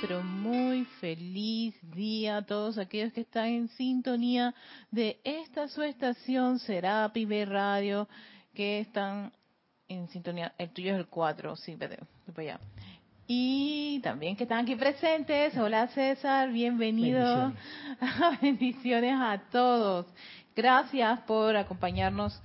pero muy feliz día a todos aquellos que están en sintonía de esta su estación Serapi B Radio, que están en sintonía. El tuyo es el 4, sí, para allá. Y también que están aquí presentes. Hola César, bienvenido. Bendiciones, Bendiciones a todos. Gracias por acompañarnos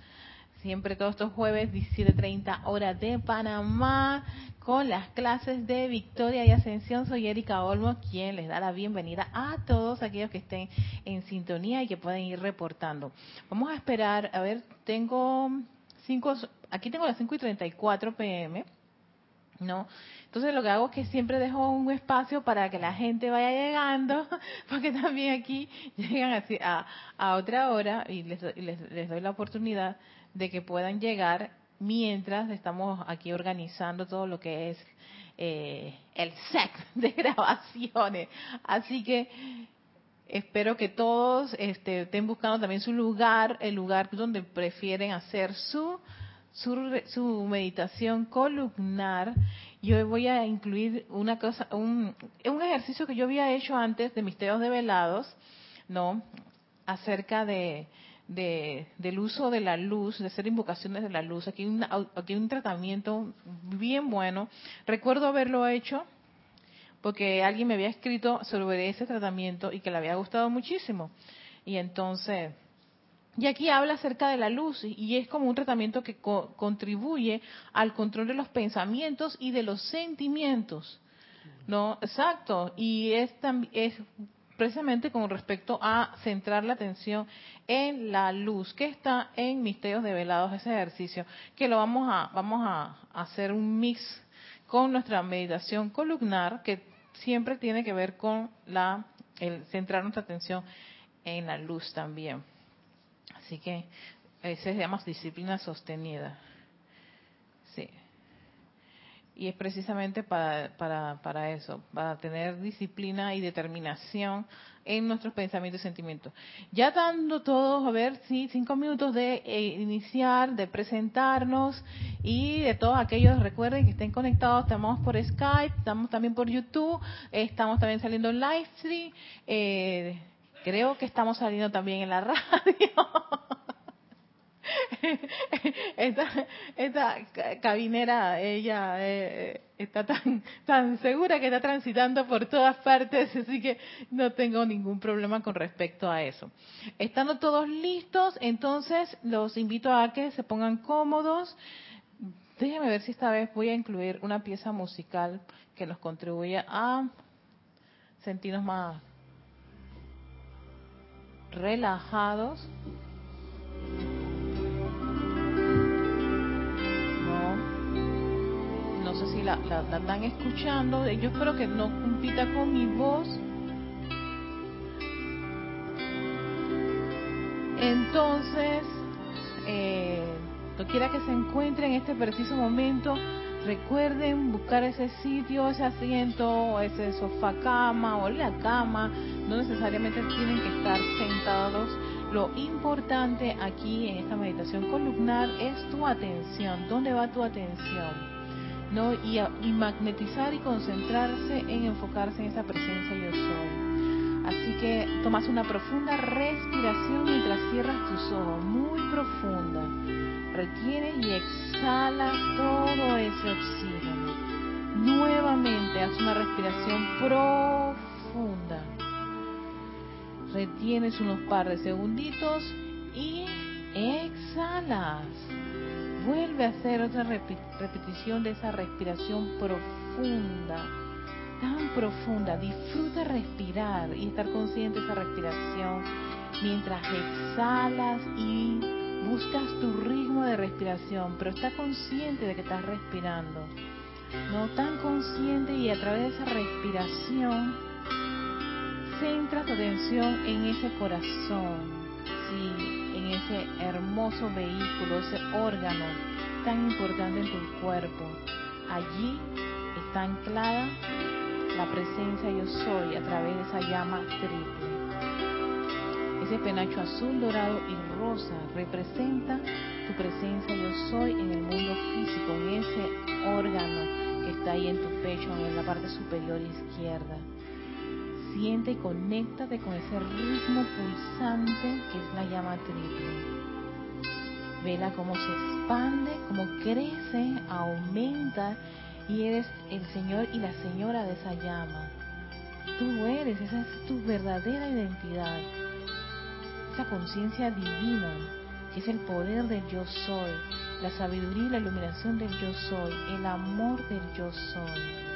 siempre todos estos jueves, 17.30 hora de Panamá, con las clases de Victoria y Ascensión. Soy Erika Olmo, quien les da la bienvenida a todos aquellos que estén en sintonía y que pueden ir reportando. Vamos a esperar, a ver, tengo cinco, aquí tengo las 5 y 34 pm, ¿no? Entonces lo que hago es que siempre dejo un espacio para que la gente vaya llegando, porque también aquí llegan a otra hora y les, les, les doy la oportunidad de que puedan llegar mientras estamos aquí organizando todo lo que es eh, el set de grabaciones. Así que espero que todos este, estén buscando también su lugar, el lugar donde prefieren hacer su, su, meditación columnar. Yo voy a incluir una cosa, un, un ejercicio que yo había hecho antes de misterios de velados, ¿no? Acerca de, de, del uso de la luz, de hacer invocaciones de la luz. Aquí hay, aquí un tratamiento bien bueno. Recuerdo haberlo hecho porque alguien me había escrito sobre ese tratamiento y que le había gustado muchísimo. Y entonces, y aquí habla acerca de la luz y es como un tratamiento que co contribuye al control de los pensamientos y de los sentimientos. No, exacto. Y es, es precisamente con respecto a centrar la atención en la luz que está en Misterios Develados, ese ejercicio, que lo vamos a, vamos a hacer un mix con nuestra meditación columnar, que siempre tiene que ver con la, el centrar nuestra atención en la luz también. Así que ese se llama disciplina sostenida. Y es precisamente para, para, para eso, para tener disciplina y determinación en nuestros pensamientos y sentimientos. Ya dando todos, a ver, sí, cinco minutos de eh, iniciar, de presentarnos y de todos aquellos, recuerden que estén conectados, estamos por Skype, estamos también por YouTube, estamos también saliendo en live stream, eh, creo que estamos saliendo también en la radio. esta, esta cabinera, ella eh, está tan, tan segura que está transitando por todas partes, así que no tengo ningún problema con respecto a eso. Estando todos listos, entonces los invito a que se pongan cómodos. Déjenme ver si esta vez voy a incluir una pieza musical que nos contribuya a sentirnos más relajados. Sé si la, están escuchando, yo espero que no compita con mi voz. Entonces, eh, quiera que se encuentre en este preciso momento, recuerden buscar ese sitio, ese asiento, ese sofá cama o la cama, no necesariamente tienen que estar sentados. Lo importante aquí en esta meditación columnar es tu atención. ¿Dónde va tu atención? ¿No? Y, magnetizar y concentrarse en enfocarse en esa presencia yo soy. Así que tomas una profunda respiración mientras cierras tus ojos, muy profunda. Retienes y exhalas todo ese oxígeno. Nuevamente haz una respiración profunda. Retienes unos par de segunditos y exhalas vuelve a hacer otra repetición de esa respiración profunda, tan profunda. Disfruta respirar y estar consciente de esa respiración mientras exhalas y buscas tu ritmo de respiración, pero está consciente de que estás respirando. No tan consciente y a través de esa respiración centra tu atención en ese corazón. Sí, ese hermoso vehículo, ese órgano tan importante en tu cuerpo. Allí está anclada la presencia yo soy a través de esa llama triple. Ese penacho azul, dorado y rosa representa tu presencia yo soy en el mundo físico, en ese órgano que está ahí en tu pecho, en la parte superior izquierda. Siente y conéctate con ese ritmo pulsante que es la llama triple. Vela cómo se expande, cómo crece, aumenta y eres el Señor y la Señora de esa llama. Tú eres, esa es tu verdadera identidad. Esa conciencia divina, que es el poder del yo soy, la sabiduría y la iluminación del yo soy, el amor del yo soy.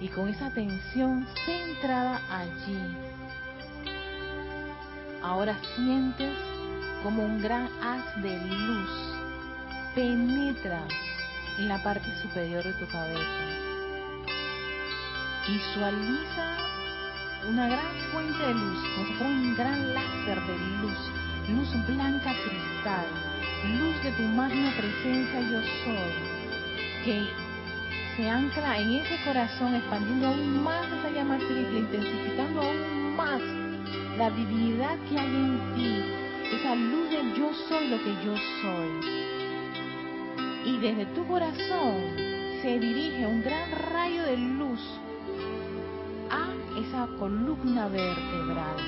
Y con esa atención centrada allí, ahora sientes como un gran haz de luz penetra en la parte superior de tu cabeza. Visualiza una gran fuente de luz, como si fuera un gran láser de luz, luz blanca cristal, luz de tu magna presencia yo soy, que se ancla en ese corazón, expandiendo aún más esa llama triple, intensificando aún más la divinidad que hay en ti, esa luz del yo soy lo que yo soy. Y desde tu corazón se dirige un gran rayo de luz a esa columna vertebral,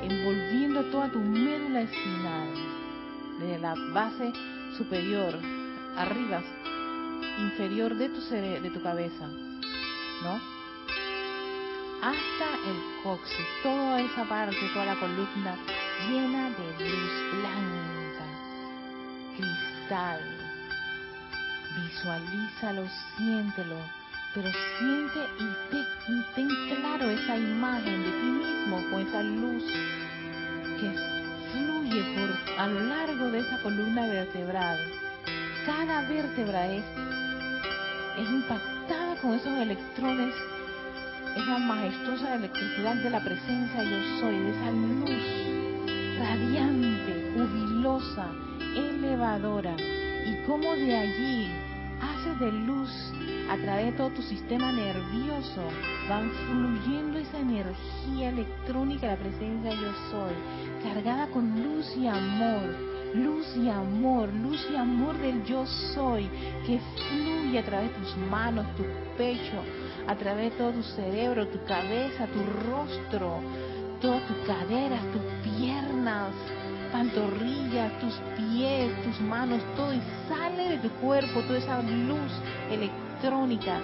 envolviendo toda tu médula espinal, desde la base superior, arriba, inferior de tu, de tu cabeza, ¿no? Hasta el coxis, toda esa parte, toda la columna llena de luz blanca cristal. Visualízalo, siéntelo, pero siente y ten, claro esa imagen de ti mismo con esa luz que fluye por a lo largo de esa columna vertebral. Cada vértebra es, impactada con esos electrones, esa majestuosa electricidad de la presencia yo soy, de esa luz radiante, jubilosa, elevadora. Y cómo de allí hace de luz a través de todo tu sistema nervioso van fluyendo esa energía electrónica de la presencia yo soy, cargada con luz y amor, luz y amor, luz y amor del yo soy, que fluye a través de tus manos, tu pecho, a través de todo tu cerebro, tu cabeza, tu rostro, todas tus caderas, tus piernas, pantorrillas, tus pies, tus manos, todo y sale de tu cuerpo toda esa luz electrónica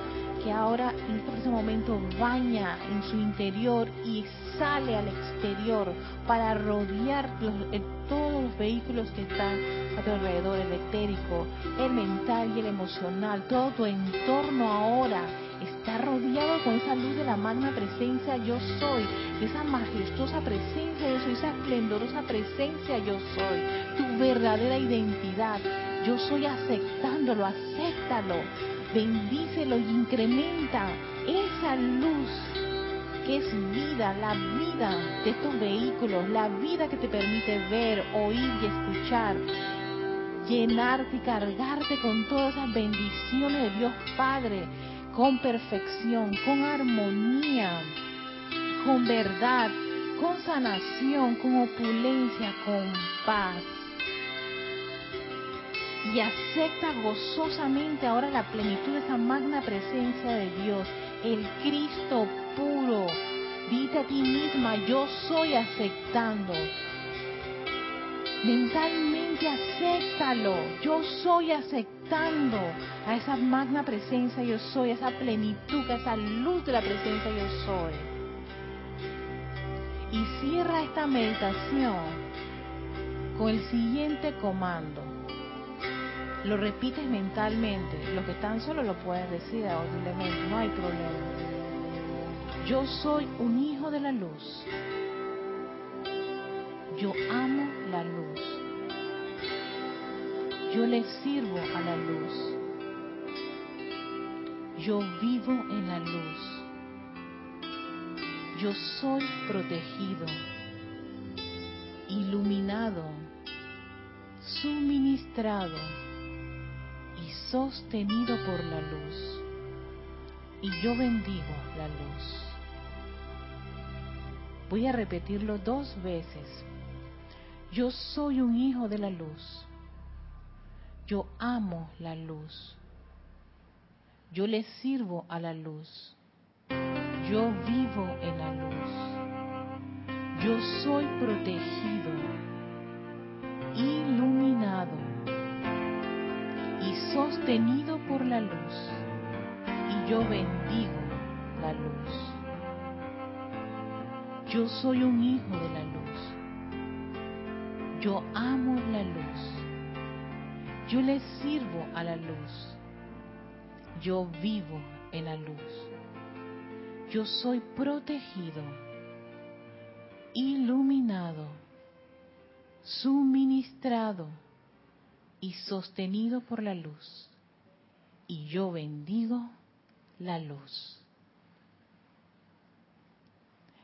que ahora en este momento baña en su interior y sale al exterior para rodear todos los vehículos que están a tu alrededor, el etérico, el mental y el emocional, todo tu entorno ahora está rodeado con esa luz de la magna presencia yo soy, esa majestuosa presencia yo soy, esa esplendorosa presencia yo soy, tu verdadera identidad. Yo soy aceptándolo, acéptalo, bendícelo y incrementa esa luz que es vida, la vida de estos vehículos, la vida que te permite ver, oír y escuchar, llenarte y cargarte con todas esas bendiciones de Dios Padre, con perfección, con armonía, con verdad, con sanación, con opulencia, con paz. Y acepta gozosamente ahora la plenitud de esa magna presencia de Dios, el Cristo puro. Dite a ti misma, yo soy aceptando Mentalmente acéptalo. Yo soy aceptando a esa magna presencia yo soy, a esa plenitud, a esa luz de la presencia yo soy. Y cierra esta meditación con el siguiente comando. Lo repites mentalmente. Los que están solos lo pueden decir audiblemente, no hay problema. Yo soy un hijo de la luz. Yo amo la luz. Yo le sirvo a la luz. Yo vivo en la luz. Yo soy protegido, iluminado, suministrado sostenido por la luz. Y yo bendigo la luz. Voy a repetirlo dos veces yo soy un hijo de la luz. Yo amo la luz. Yo le sirvo a la luz. Yo vivo en la luz. Yo soy protegido, iluminado y sostenido por la luz. Y yo bendigo la luz. Yo soy un hijo de la luz. Yo amo la luz. Yo le sirvo a la luz. Yo vivo en la luz. Yo soy protegido, iluminado, suministrado y sostenido por la luz. Y yo bendigo la luz.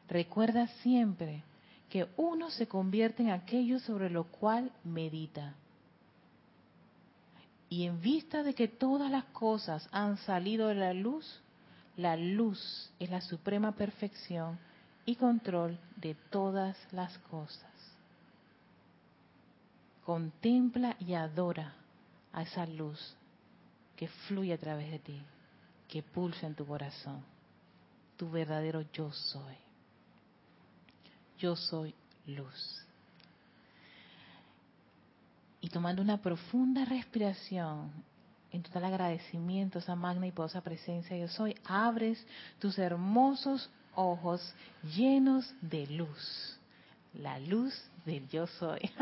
Recuerda siempre que uno se convierte en aquello sobre lo cual medita. Y en vista de que todas las cosas han salido de la luz, la luz es la suprema perfección y control de todas las cosas. Contempla y adora a esa luz que fluye a través de ti, que pulsa en tu corazón, tu verdadero yo soy. Yo soy luz. Y tomando una profunda respiración, en total agradecimiento a esa magna y poderosa presencia yo soy, abres tus hermosos ojos llenos de luz. La luz del yo soy.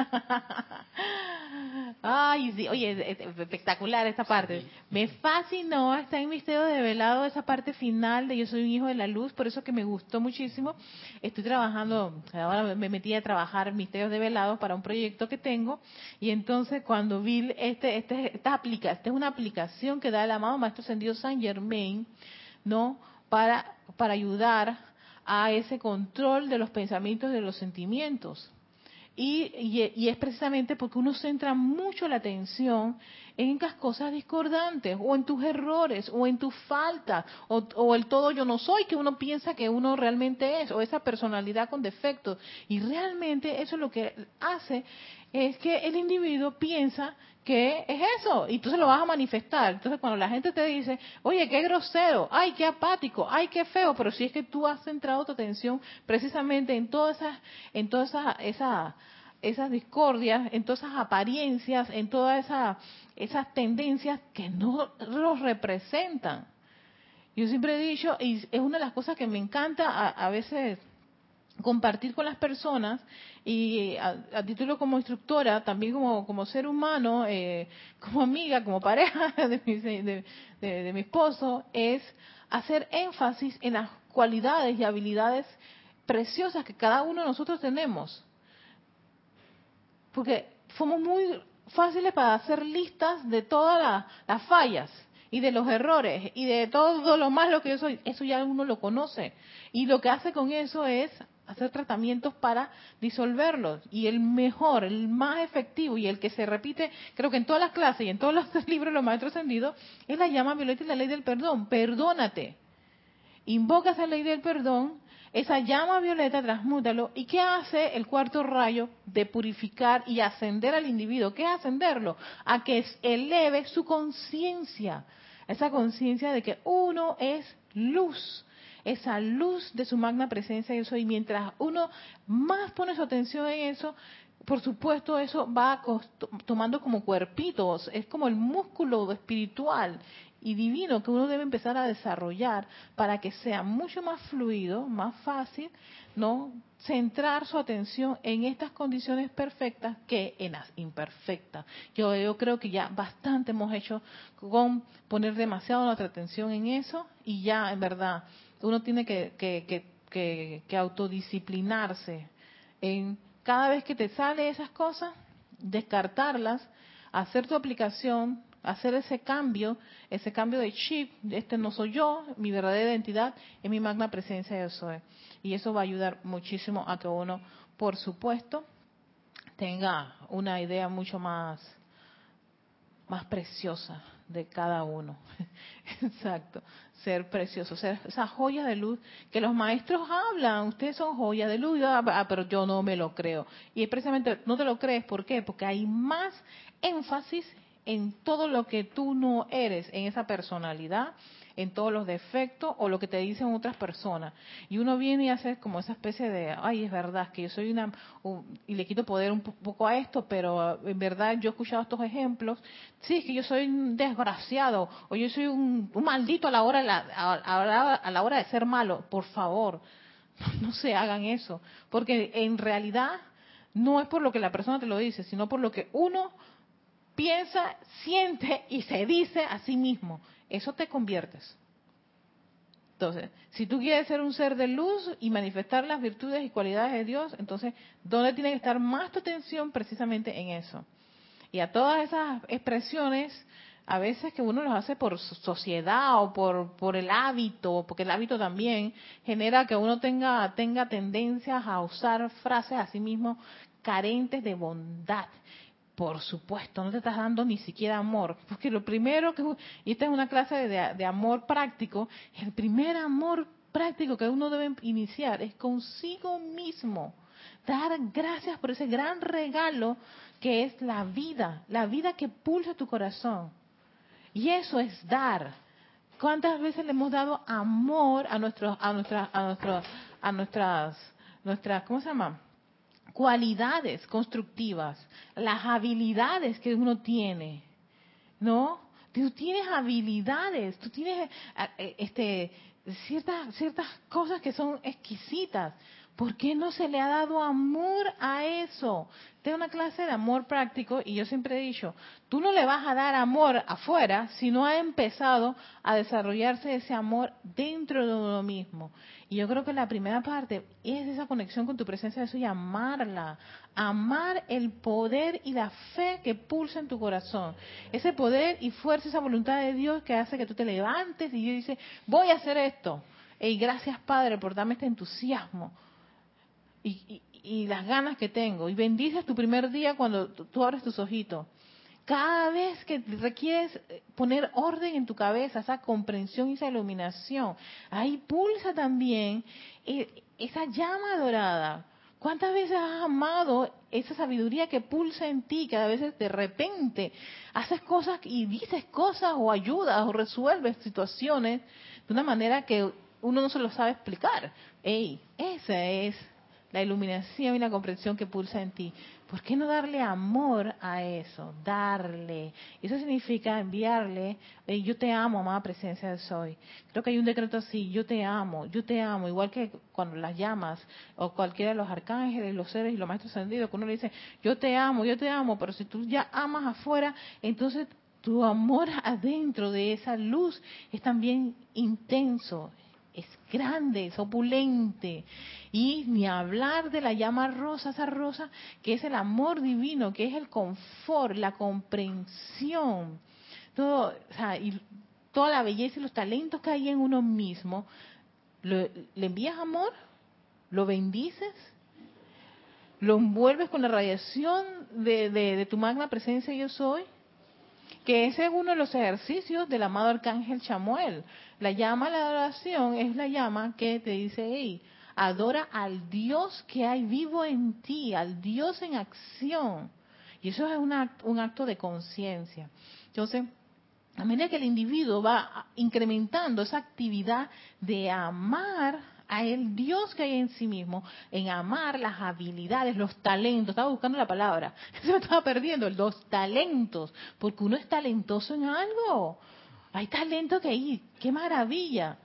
Ay, sí, oye, espectacular esta parte. Me fascinó, está en Misterio de Velado esa parte final de Yo soy un hijo de la luz, por eso que me gustó muchísimo. Estoy trabajando, ahora me metí a trabajar Misterios de Velado para un proyecto que tengo, y entonces cuando vi este, este, esta aplicación, esta es una aplicación que da el amado Maestro Sendido San Germain, ¿no? Para, para ayudar a ese control de los pensamientos, de los sentimientos. Y, es precisamente porque uno centra mucho la atención en las cosas discordantes, o en tus errores, o en tus faltas, o, o, el todo yo no soy que uno piensa que uno realmente es, o esa personalidad con defectos. Y realmente eso lo que hace es que el individuo piensa que es eso, y entonces lo vas a manifestar. Entonces cuando la gente te dice, oye, qué grosero, ay, qué apático, ay, qué feo, pero si es que tú has centrado tu atención precisamente en todas esas, en todas esas, esas, discordias, en todas esas apariencias, en todas esas, esas tendencias que no los representan. Yo siempre he dicho, y es una de las cosas que me encanta a, a veces compartir con las personas y a, título como instructora, también como, como ser humano, eh, como amiga, como pareja de mi, de mi esposo, es hacer énfasis en las cualidades y habilidades preciosas que cada uno de nosotros tenemos. Porque somos muy fáciles para hacer listas de todas las fallas y de los errores y de todo lo malo que yo soy. Eso ya uno lo conoce. Y lo que hace con eso es hacer tratamientos para disolverlos. Y el mejor, el más efectivo y el que se repite, creo que en todas las clases y en todos los libros de los maestros ascendidos, es la llama violeta y la ley del perdón. Perdónate. Invoca esa ley del perdón, esa llama violeta, transmútalo. ¿Y qué hace el cuarto rayo de purificar y ascender al individuo? ¿Qué es ascenderlo? A que eleve su conciencia. Esa conciencia de que uno es luz esa luz de su magna presencia en eso y mientras uno más pone su atención en eso, por supuesto eso va tomando como cuerpitos, es como el músculo espiritual y divino que uno debe empezar a desarrollar para que sea mucho más fluido, más fácil, ¿no? Centrar su atención en estas condiciones perfectas que en las imperfectas. Yo, yo creo que ya bastante hemos hecho con poner demasiado nuestra atención en eso y ya en verdad uno tiene que, que, autodisciplinarse en cada vez que te sale esas cosas, descartarlas, hacer tu aplicación, hacer ese cambio, ese cambio de chip, este no soy yo, mi verdadera identidad es mi magna presencia yo soy. Y eso va a ayudar muchísimo a que uno, por supuesto, tenga una idea mucho más, más preciosa de cada uno. Exacto, ser precioso, ser esa joya de luz que los maestros hablan, ustedes son joyas de luz, ah, pero yo no me lo creo. Y precisamente no te lo crees, ¿por qué? Porque hay más énfasis en todo lo que tú no eres, en esa personalidad, en todos los defectos o lo que te dicen otras personas. Y uno viene y hace como esa especie de, ay, es verdad que yo soy una, y le quito poder un poco a esto, pero en verdad yo he escuchado estos ejemplos, sí, es que yo soy un desgraciado o yo soy un, maldito a la, hora, a la hora de ser malo. Por favor, no se hagan eso, porque en realidad no es por lo que la persona te lo dice, sino por lo que uno piensa, siente y se dice a sí mismo. Eso te conviertes. Entonces, si tú quieres ser un ser de luz y manifestar las virtudes y cualidades de Dios, entonces, ¿dónde tiene que estar más tu atención? Precisamente en eso. Y a todas esas expresiones, a veces que uno los hace por sociedad o por, por el hábito, porque el hábito también genera que uno tenga, tenga tendencias a usar frases a sí mismo carentes de bondad por supuesto, no te estás dando ni siquiera amor, porque lo primero que, y esta es una clase de, amor práctico, el primer amor práctico que uno debe iniciar es consigo mismo, dar gracias por ese gran regalo que es la vida, la vida que pulsa tu corazón. Y eso es dar. ¿Cuántas veces le hemos dado amor a nuestros, a nuestras, a nuestros, a nuestras, nuestras, ¿cómo se llama? Cualidades constructivas, las habilidades que uno tiene, ¿no? Tú tienes habilidades, tú tienes eh, este, ciertas, ciertas cosas que son exquisitas. ¿Por qué no se le ha dado amor a eso? Tengo una clase de amor práctico y yo siempre he dicho, tú no le vas a dar amor afuera si no ha empezado a desarrollarse ese amor dentro de uno mismo. Y yo creo que la primera parte es esa conexión con tu presencia de eso y amarla. Amar el poder y la fe que pulsa en tu corazón. Ese poder y fuerza, esa voluntad de Dios que hace que tú te levantes y dices, voy a hacer esto. Y gracias Padre por darme este entusiasmo y, las ganas que tengo. Y bendices tu primer día cuando tú abres tus ojitos. Cada vez que requieres eh, poner orden en tu cabeza, esa comprensión y esa iluminación, ahí pulsa también eh, esa llama dorada. ¿Cuántas veces has amado esa sabiduría que pulsa en ti? Cada vez de repente haces cosas y dices cosas o ayudas o resuelves situaciones de una manera que uno no se lo sabe explicar. Ey, esa es la iluminación y la comprensión que pulsa en ti. ¿Por qué no darle amor a eso? Darle. Eso significa enviarle, yo te amo, amada presencia de soy. Creo que hay un decreto así, yo te amo, yo te amo, igual que cuando las llamas, o cualquiera de los arcángeles, los seres y los maestros ascendidos, que uno le dice, yo te amo, yo te amo, pero si tú ya amas afuera, entonces tu amor adentro de esa luz es también intenso, es grande, es opulente. Y ni hablar de la llama rosa, esa rosa que es el amor divino, que es el confort, la comprensión, todo, o sea, y toda la belleza y los talentos que hay en uno mismo. ¿Le envías amor? ¿Lo bendices? ¿Lo envuelves con la radiación de, de tu magna presencia yo soy? que ese es uno de los ejercicios del amado arcángel Chamuel. La llama a la adoración es la llama que te dice, hey, adora al Dios que hay vivo en ti, al Dios en acción. Y eso es un acto, un acto de conciencia. Entonces, a medida que el individuo va incrementando esa actividad de amar a el Dios que hay en sí mismo, en amar las habilidades, los talentos. Estaba buscando la palabra, se me estaba perdiendo, los talentos, porque uno es talentoso en algo. Hay talento que hay, qué maravilla.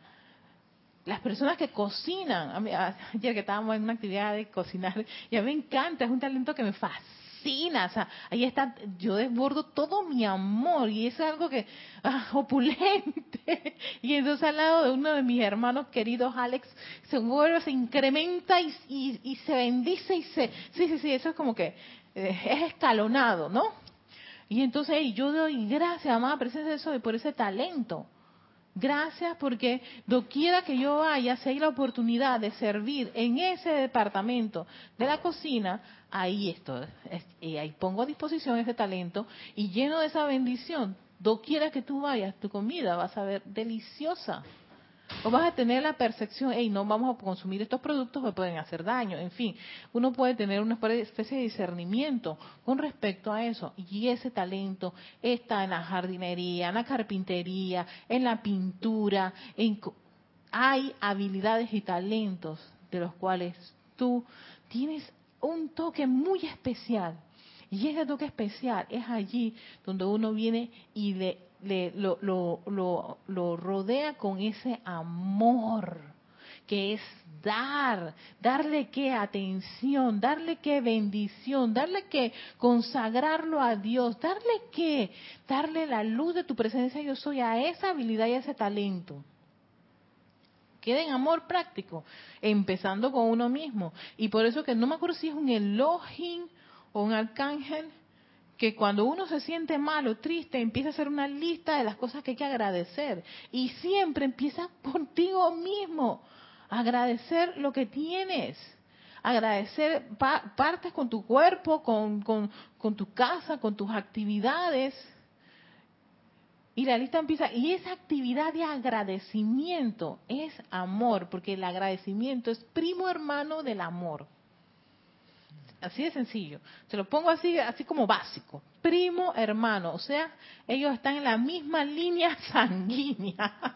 Las personas que cocinan, ayer que estábamos en una actividad de cocinar, y a mí me encanta, es un talento que me fascina o sea, ahí está, yo desbordo todo mi amor y es algo que, ah, opulente. Y entonces al lado de uno de mis hermanos queridos, Alex, se vuelve, se incrementa y, y, se bendice y se, sí, sí, sí, eso es como que eh, es escalonado, ¿no? Y entonces yo doy gracias, amada presencia de eso, por ese talento. Gracias porque doquiera que yo vaya, si hay la oportunidad de servir en ese departamento de la cocina, ahí estoy, y ahí pongo a disposición ese talento y lleno de esa bendición. Doquiera que tú vayas, tu comida va a saber deliciosa. O vas a tener la percepción, hey, no vamos a consumir estos productos que pueden hacer daño, en fin, uno puede tener una especie de discernimiento con respecto a eso, y ese talento está en la jardinería, en la carpintería, en la pintura, en, hay habilidades y talentos de los cuales tú tienes un toque muy especial. Y ese toque especial es allí donde uno viene y le, lo, lo, lo, rodea con ese amor, que es dar, darle qué atención, darle qué bendición, darle qué consagrarlo a Dios, darle qué, darle la luz de tu presencia yo soy a esa habilidad y a ese talento quede en amor práctico, empezando con uno mismo. Y por eso que no me acuerdo si es un Elohim o un arcángel, que cuando uno se siente mal o triste, empieza a hacer una lista de las cosas que hay que agradecer. Y siempre empieza contigo mismo. Agradecer lo que tienes. Agradecer partes con tu cuerpo, con, con, con tu casa, con tus actividades y la lista empieza, y esa actividad de agradecimiento es amor, porque el agradecimiento es primo hermano del amor. Así de sencillo. Se lo pongo así, así como básico. Primo hermano, o sea, ellos están en la misma línea sanguínea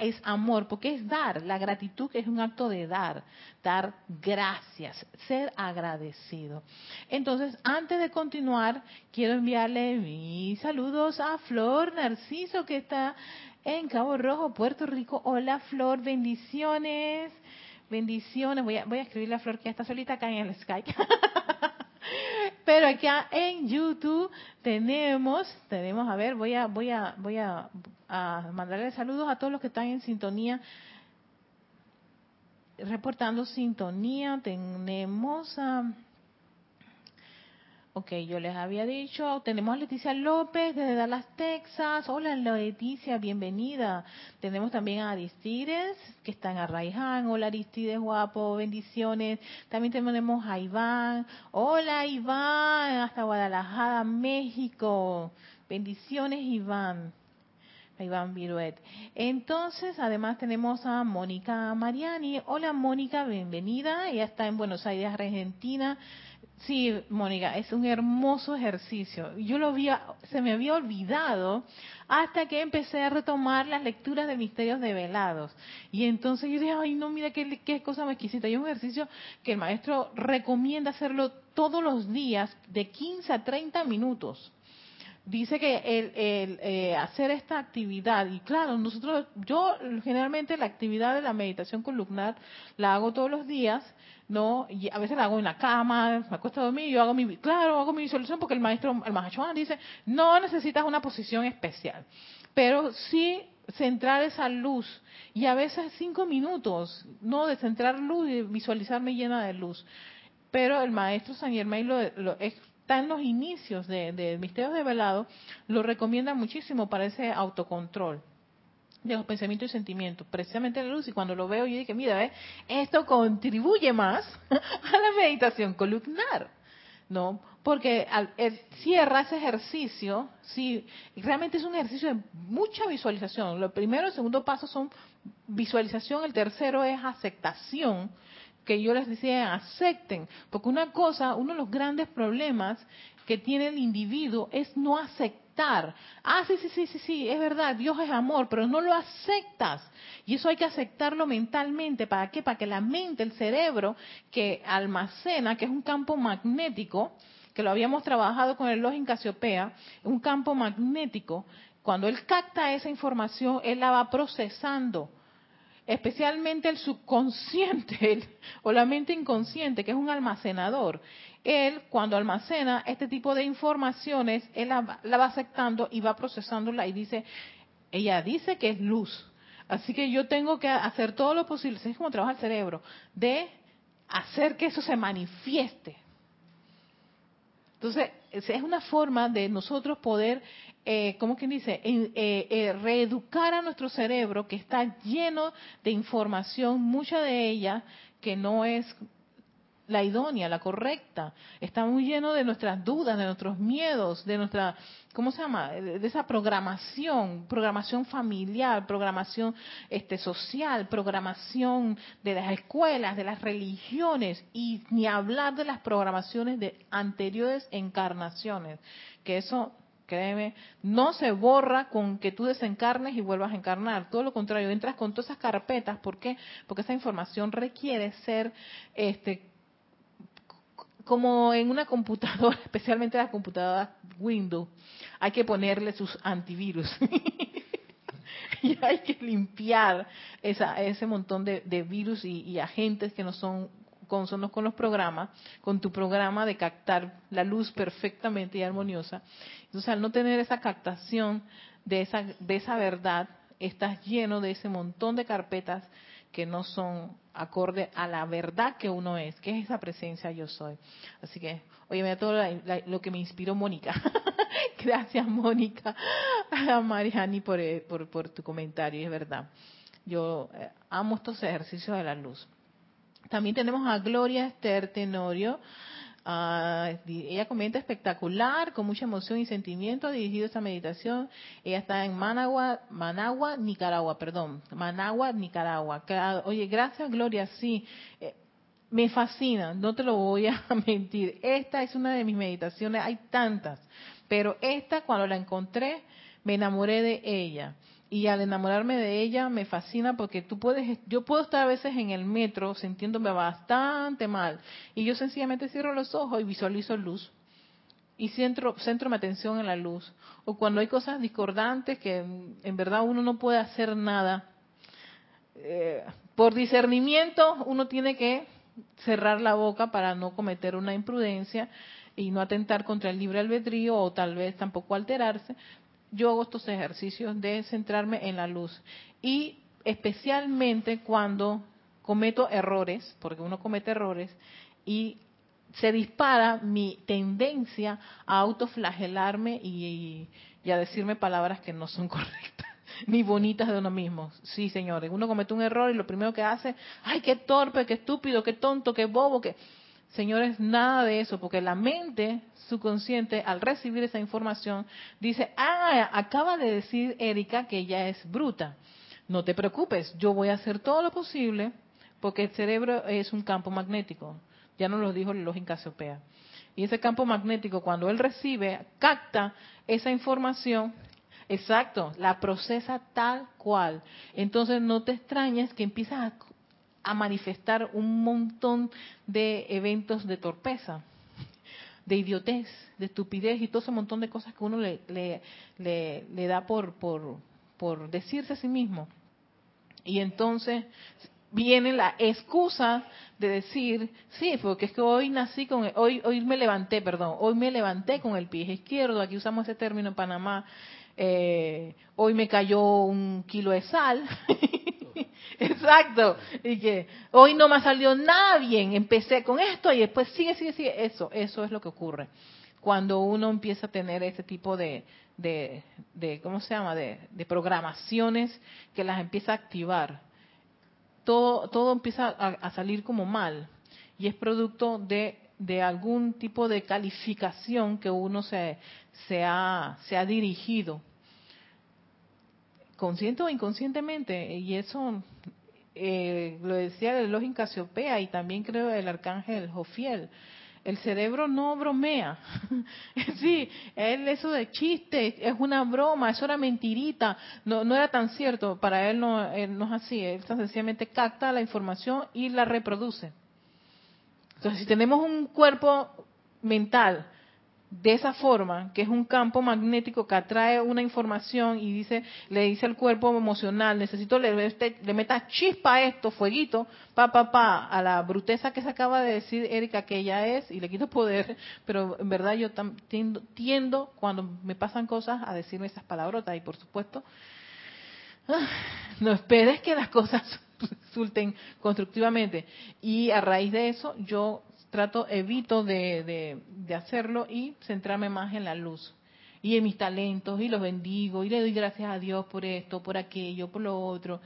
es amor, porque es dar, la gratitud es un acto de dar, dar gracias, ser agradecido. Entonces, antes de continuar, quiero enviarle mis saludos a Flor Narciso, que está en Cabo Rojo, Puerto Rico. Hola Flor, bendiciones, bendiciones. Voy a, voy a escribirle a Flor que está solita acá en el Skype. Pero acá en YouTube tenemos, tenemos, a ver, voy a, voy a, voy a, mandarle saludos a todos los que están en sintonía, reportando sintonía. Tenemos a Ok, yo les había dicho, tenemos a Leticia López desde Dallas, Texas. Hola Leticia, bienvenida. Tenemos también a Aristides, que está en Arraiján. Hola Aristides, guapo, bendiciones. También tenemos a Iván. Hola Iván, hasta Guadalajara, México. Bendiciones Iván. Iván Viruet. Entonces, además tenemos a Mónica Mariani. Hola Mónica, bienvenida. Ella está en Buenos Aires, Argentina. Sí, Mónica, es un hermoso ejercicio. Yo lo había, se me había olvidado hasta que empecé a retomar las lecturas de misterios develados. Y entonces yo dije, ay, no, mira qué, cosa más exquisita. Y es un ejercicio que el maestro recomienda hacerlo todos los días de 15 a 30 minutos dice que el, el eh, hacer esta actividad, y claro, nosotros, yo generalmente la actividad de la meditación columnar la hago todos los días, ¿no? Y a veces la hago en la cama, me acuesto a dormir, yo hago mi, claro, hago mi visualización porque el maestro, el Mahachuan dice, no necesitas una posición especial, pero sí centrar esa luz y a veces cinco minutos, no de centrar luz y visualizarme llena de luz. Pero el maestro San Germain lo, lo, está en los inicios de, de Misterios de Velado, lo recomienda muchísimo para ese autocontrol de los pensamientos y sentimientos, precisamente la luz, y cuando lo veo yo dije, mira, ¿eh? esto contribuye más a la meditación columnar, ¿no? Porque al, cierra ese ejercicio, sí, realmente es un ejercicio de mucha visualización. Lo primero y el segundo paso son visualización, el tercero es aceptación, que yo les decía, acepten, porque una cosa, uno de los grandes problemas que tiene el individuo es no aceptar. Ah, sí, sí, sí, sí, sí, es verdad, Dios es amor, pero no lo aceptas. Y eso hay que aceptarlo mentalmente. ¿Para qué? Para que la mente, el cerebro que almacena, que es un campo magnético, que lo habíamos trabajado con el Login Casiopea, un campo magnético, cuando él capta esa información, él la va procesando especialmente el subconsciente o la mente inconsciente, que es un almacenador. Él, cuando almacena este tipo de informaciones, él la, va aceptando y va procesándola y dice, ella dice que es luz. Así que yo tengo que hacer todo lo posible, es como trabaja el cerebro, de hacer que eso se manifieste. Entonces, es una forma de nosotros poder eh, ¿cómo quien dice? Eh, eh, reeducar a nuestro cerebro que está lleno de información, mucha de ella que no es la idónea, la correcta. Está muy lleno de nuestras dudas, de nuestros miedos, de nuestra, ¿cómo se llama? De esa programación, programación familiar, programación este, social, programación de las escuelas, de las religiones, y ni hablar de las programaciones de anteriores encarnaciones, que eso créeme, no se borra con que tú desencarnes y vuelvas a encarnar. Todo lo contrario, entras con todas esas carpetas. ¿Por qué? Porque esa información requiere ser este, como en una computadora, especialmente las computadoras Windows, hay que ponerle sus antivirus. y hay que limpiar esa, ese montón de, virus y, agentes que no son consonos con los programas, con tu programa de captar la luz perfectamente y armoniosa. Entonces, al no tener esa captación de esa, de esa verdad, estás lleno de ese montón de carpetas que no son acorde a la verdad que uno es, que es esa presencia yo soy. Así que, oye, mira todo lo que me inspiró Mónica. Gracias, Mónica, a Mariani por, eh, tu comentario, es verdad. Yo eh, amo estos ejercicios de la luz. También tenemos a Gloria Esther Tenorio. Ah, ella comenta espectacular, con mucha emoción y sentimiento, ha dirigido esta meditación. Ella está en Managua, Managua, Nicaragua, perdón, Managua, Nicaragua. Oye, gracias Gloria, sí, eh, me fascina, no te lo voy a mentir. Esta es una de mis meditaciones, hay tantas, pero esta cuando la encontré me enamoré de ella y al enamorarme de ella me fascina porque tú puedes, yo puedo estar a veces en el metro sintiéndome bastante mal y yo sencillamente cierro los ojos y visualizo luz y centro, centro mi atención en la luz. O cuando hay cosas discordantes que en verdad uno no puede hacer nada, eh, por discernimiento uno tiene que cerrar la boca para no cometer una imprudencia y no atentar contra el libre albedrío o tal vez tampoco alterarse, yo hago estos ejercicios de centrarme en la luz. Y especialmente cuando cometo errores, porque uno comete errores, y se dispara mi tendencia a autoflagelarme y, y, a decirme palabras que no son correctas ni bonitas de uno mismo. Sí, señores, uno comete un error y lo primero que hace, ay, qué torpe, qué estúpido, qué tonto, qué bobo, que... Señores, nada de eso, porque la mente subconsciente, al recibir esa información, dice, ah, acaba de decir Erika que ella es bruta. No te preocupes, yo voy a hacer todo lo posible, porque el cerebro es un campo magnético. Ya nos lo dijo los Casiopea. Y ese campo magnético, cuando él recibe, capta esa información, exacto, la procesa tal cual. Entonces no te extrañes que empiezas a manifestar un montón de eventos de torpeza de idiotez, de estupidez y todo ese montón de cosas que uno le, da por decirse a sí mismo. Y entonces viene la excusa de decir, sí, porque es que hoy nací con, hoy, hoy me levanté, perdón, hoy me levanté con el pie izquierdo, aquí usamos ese término en Panamá, eh, hoy me cayó un kilo de sal, Exacto. Y que hoy no me ha salido nada bien. Empecé con esto y después sigue, sigue, sigue. Eso, eso es lo que ocurre. Cuando uno empieza a tener ese tipo de, de, de ¿cómo se llama? De, de, programaciones que las empieza a activar. Todo, todo empieza a, salir como mal. Y es producto de, de algún tipo de calificación que uno se, se, ha, se ha dirigido consciente o inconscientemente, y eso eh, lo decía el Elohim Casiopea y también creo el arcángel Jofiel. El cerebro no bromea. sí, él eso de chiste, es una broma, eso era mentirita, no, no era tan cierto. Para él no, no es así, él sencillamente capta la información y la reproduce. Entonces, si tenemos un cuerpo mental de esa forma, que es un campo magnético que atrae una información y dice, le dice al cuerpo emocional, necesito le, le meta chispa a esto, fueguito, pa, pa, pa, a la bruteza que se acaba de decir Erika que ella es y le quito poder, pero en verdad yo tiendo, tiendo cuando me pasan cosas a decirme esas palabrotas y por supuesto, ah, no esperes que las cosas resulten constructivamente. Y a raíz de eso yo trato, evito de, de, hacerlo y centrarme más en la luz y en mis talentos y los bendigo y le doy gracias a Dios por esto, por aquello, por lo otro.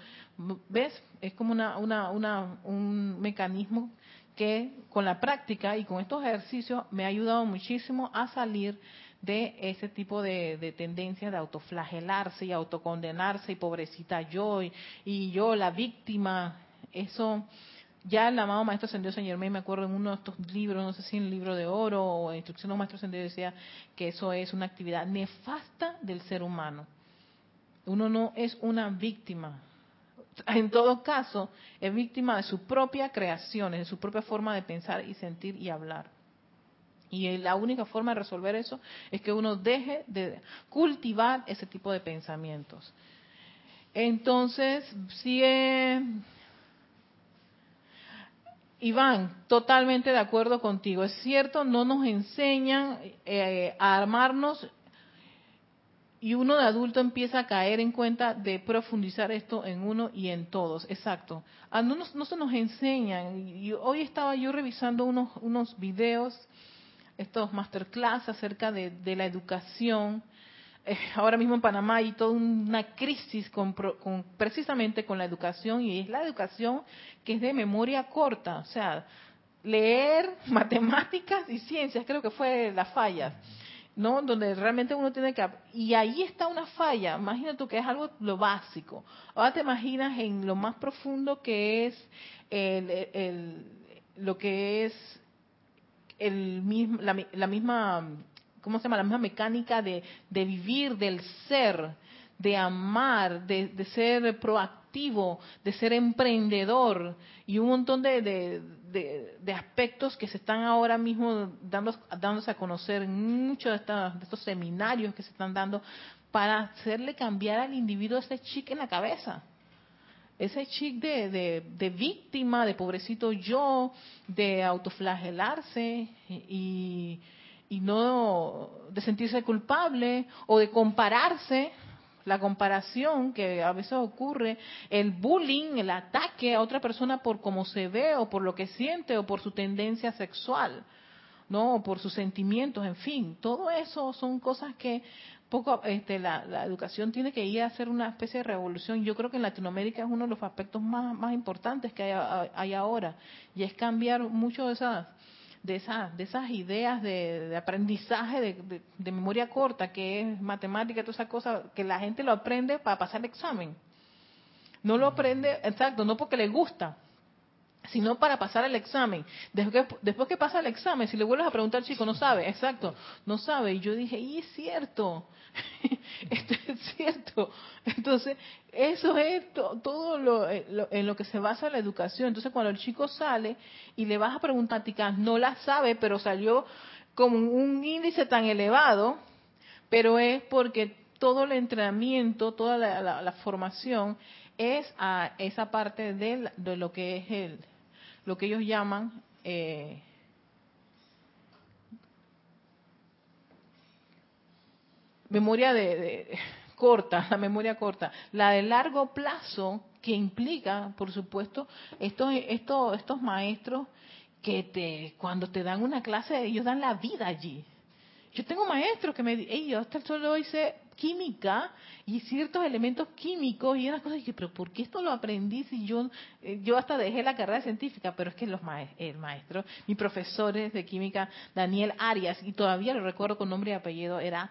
¿Ves? Es como una, una, una, un mecanismo que con la práctica y con estos ejercicios me ha ayudado muchísimo a salir de ese tipo de, tendencias de autoflagelarse y autocondenarse y pobrecita yo y, yo la víctima. Eso ya el amado maestro Ascendido Señor me acuerdo en uno de estos libros, no sé si en el libro de oro o en Instrucciones Maestro Ascendido decía que eso es una actividad nefasta del ser humano. Uno no es una víctima, en todo caso, es víctima de su propia creación, de su propia forma de pensar y sentir y hablar. Y la única forma de resolver eso es que uno deje de cultivar ese tipo de pensamientos. Entonces, sigue. Iván, totalmente de acuerdo contigo. Es cierto, no nos enseñan eh, a armarnos y uno de adulto empieza a caer en cuenta de profundizar esto en uno y en todos. Exacto. Ah, no, no, se nos enseñan. Hoy estaba yo revisando unos, unos videos, estos masterclass acerca de, la educación. Ahora mismo en Panamá hay toda una crisis con, precisamente con la educación y es la educación que es de memoria corta. O sea, leer matemáticas y ciencias creo que fue la falla ¿no? Donde realmente uno tiene que... Y ahí está una falla, imagínate que es algo lo básico. Ahora te imaginas en lo más profundo que es el, lo que es el mismo, la, misma, ¿cómo se llama? La misma mecánica de, de vivir, del ser, de amar, de, de ser proactivo, de ser emprendedor y un montón de, de, aspectos que se están ahora mismo dando, dándose a conocer en muchos de, estos seminarios que se están dando para hacerle cambiar al individuo ese chic en la cabeza. Ese chic de, de, víctima, de pobrecito yo, de autoflagelarse y no de sentirse culpable o de compararse la comparación que a veces ocurre, el bullying, el ataque a otra persona por cómo se ve o por lo que siente o por su tendencia sexual, ¿no? O por sus sentimientos, en fin, todo eso son cosas que poco este, la, educación tiene que ir a hacer una especie de revolución. Yo creo que en Latinoamérica es uno de los aspectos más, más importantes que hay, hay ahora y es cambiar mucho de esas de, esas de esas ideas de, aprendizaje de, memoria corta, que es matemática, toda esa cosa, que la gente lo aprende para pasar el examen. No lo aprende, exacto, no porque le gusta, sino para pasar el examen. Después que, después que pasa el examen, si le vuelves a preguntar al chico, no sabe, exacto, no sabe. Y yo dije, y es cierto, esto es cierto. Entonces, eso es todo eh, lo, en lo que se basa la educación. Entonces, cuando el chico sale y le vas a preguntar, no la sabe, pero salió con un índice tan elevado, pero es porque todo el entrenamiento, toda la, formación es a esa parte de, de lo que es el, lo que ellos llaman eh, memoria de, corta, la memoria corta, la de largo plazo que implica, por supuesto, estos, estos, estos maestros que te, cuando te dan una clase, ellos dan la vida allí. Yo tengo maestros que me dicen, yo hasta solo hice química y ciertos elementos químicos y unas cosas que, pero ¿por qué esto lo aprendí si yo, eh, yo hasta dejé la carrera científica? Pero es que los el maestro, mis profesores de química, Daniel Arias, y todavía lo recuerdo con nombre y apellido, era,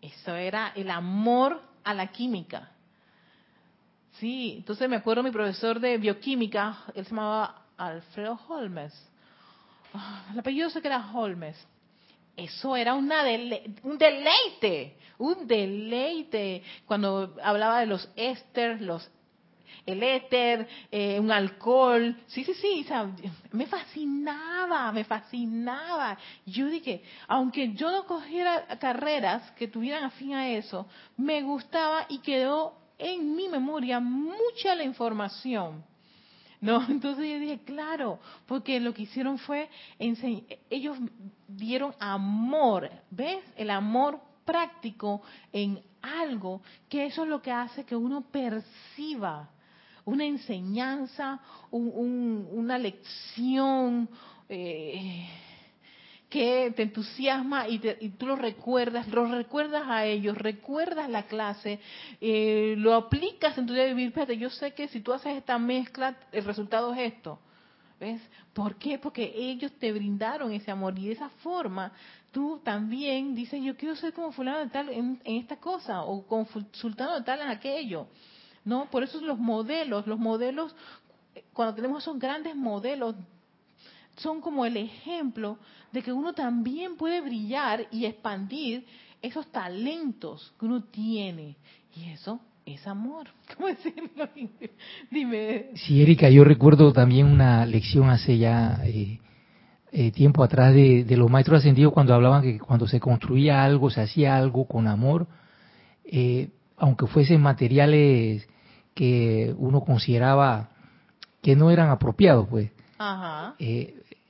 eso era el amor a la química. Sí, entonces me acuerdo mi profesor de bioquímica, él se llamaba Alfredo Holmes. Ah, el apellido sé que era Holmes eso era una un deleite, un deleite. Cuando hablaba de los éster, los el éter, eh, un alcohol, sí, sí, sí, me fascinaba, me fascinaba. Yo dije, aunque yo no cogiera carreras que tuvieran afín a eso, me gustaba y quedó en mi memoria mucha la información. No, entonces yo dije, claro, porque lo que hicieron fue, ellos dieron amor, ¿ves? El amor práctico en algo, que eso es lo que hace que uno perciba una enseñanza, una lección, eh, que te entusiasma y, tú lo recuerdas, lo recuerdas a ellos, recuerdas la clase, eh, lo aplicas en tu día de vivir. Fíjate, yo sé que si tú haces esta mezcla, el resultado es esto. ¿Ves? ¿Por qué? Porque ellos te brindaron ese amor y de esa forma tú también dices, yo quiero ser como fulano de tal en, esta cosa o como sultano de tal en aquello. ¿No? Por eso los modelos, los modelos, cuando tenemos esos grandes modelos, son como el ejemplo de que uno también puede brillar y expandir esos talentos que uno tiene. Y eso es amor. ¿Cómo decirlo? Dime. Sí, Erika, yo recuerdo también una lección hace ya eh, eh, tiempo atrás de, los maestros ascendidos cuando hablaban que cuando se construía algo, se hacía algo con amor, eh, aunque fuesen materiales que uno consideraba que no eran apropiados, pues.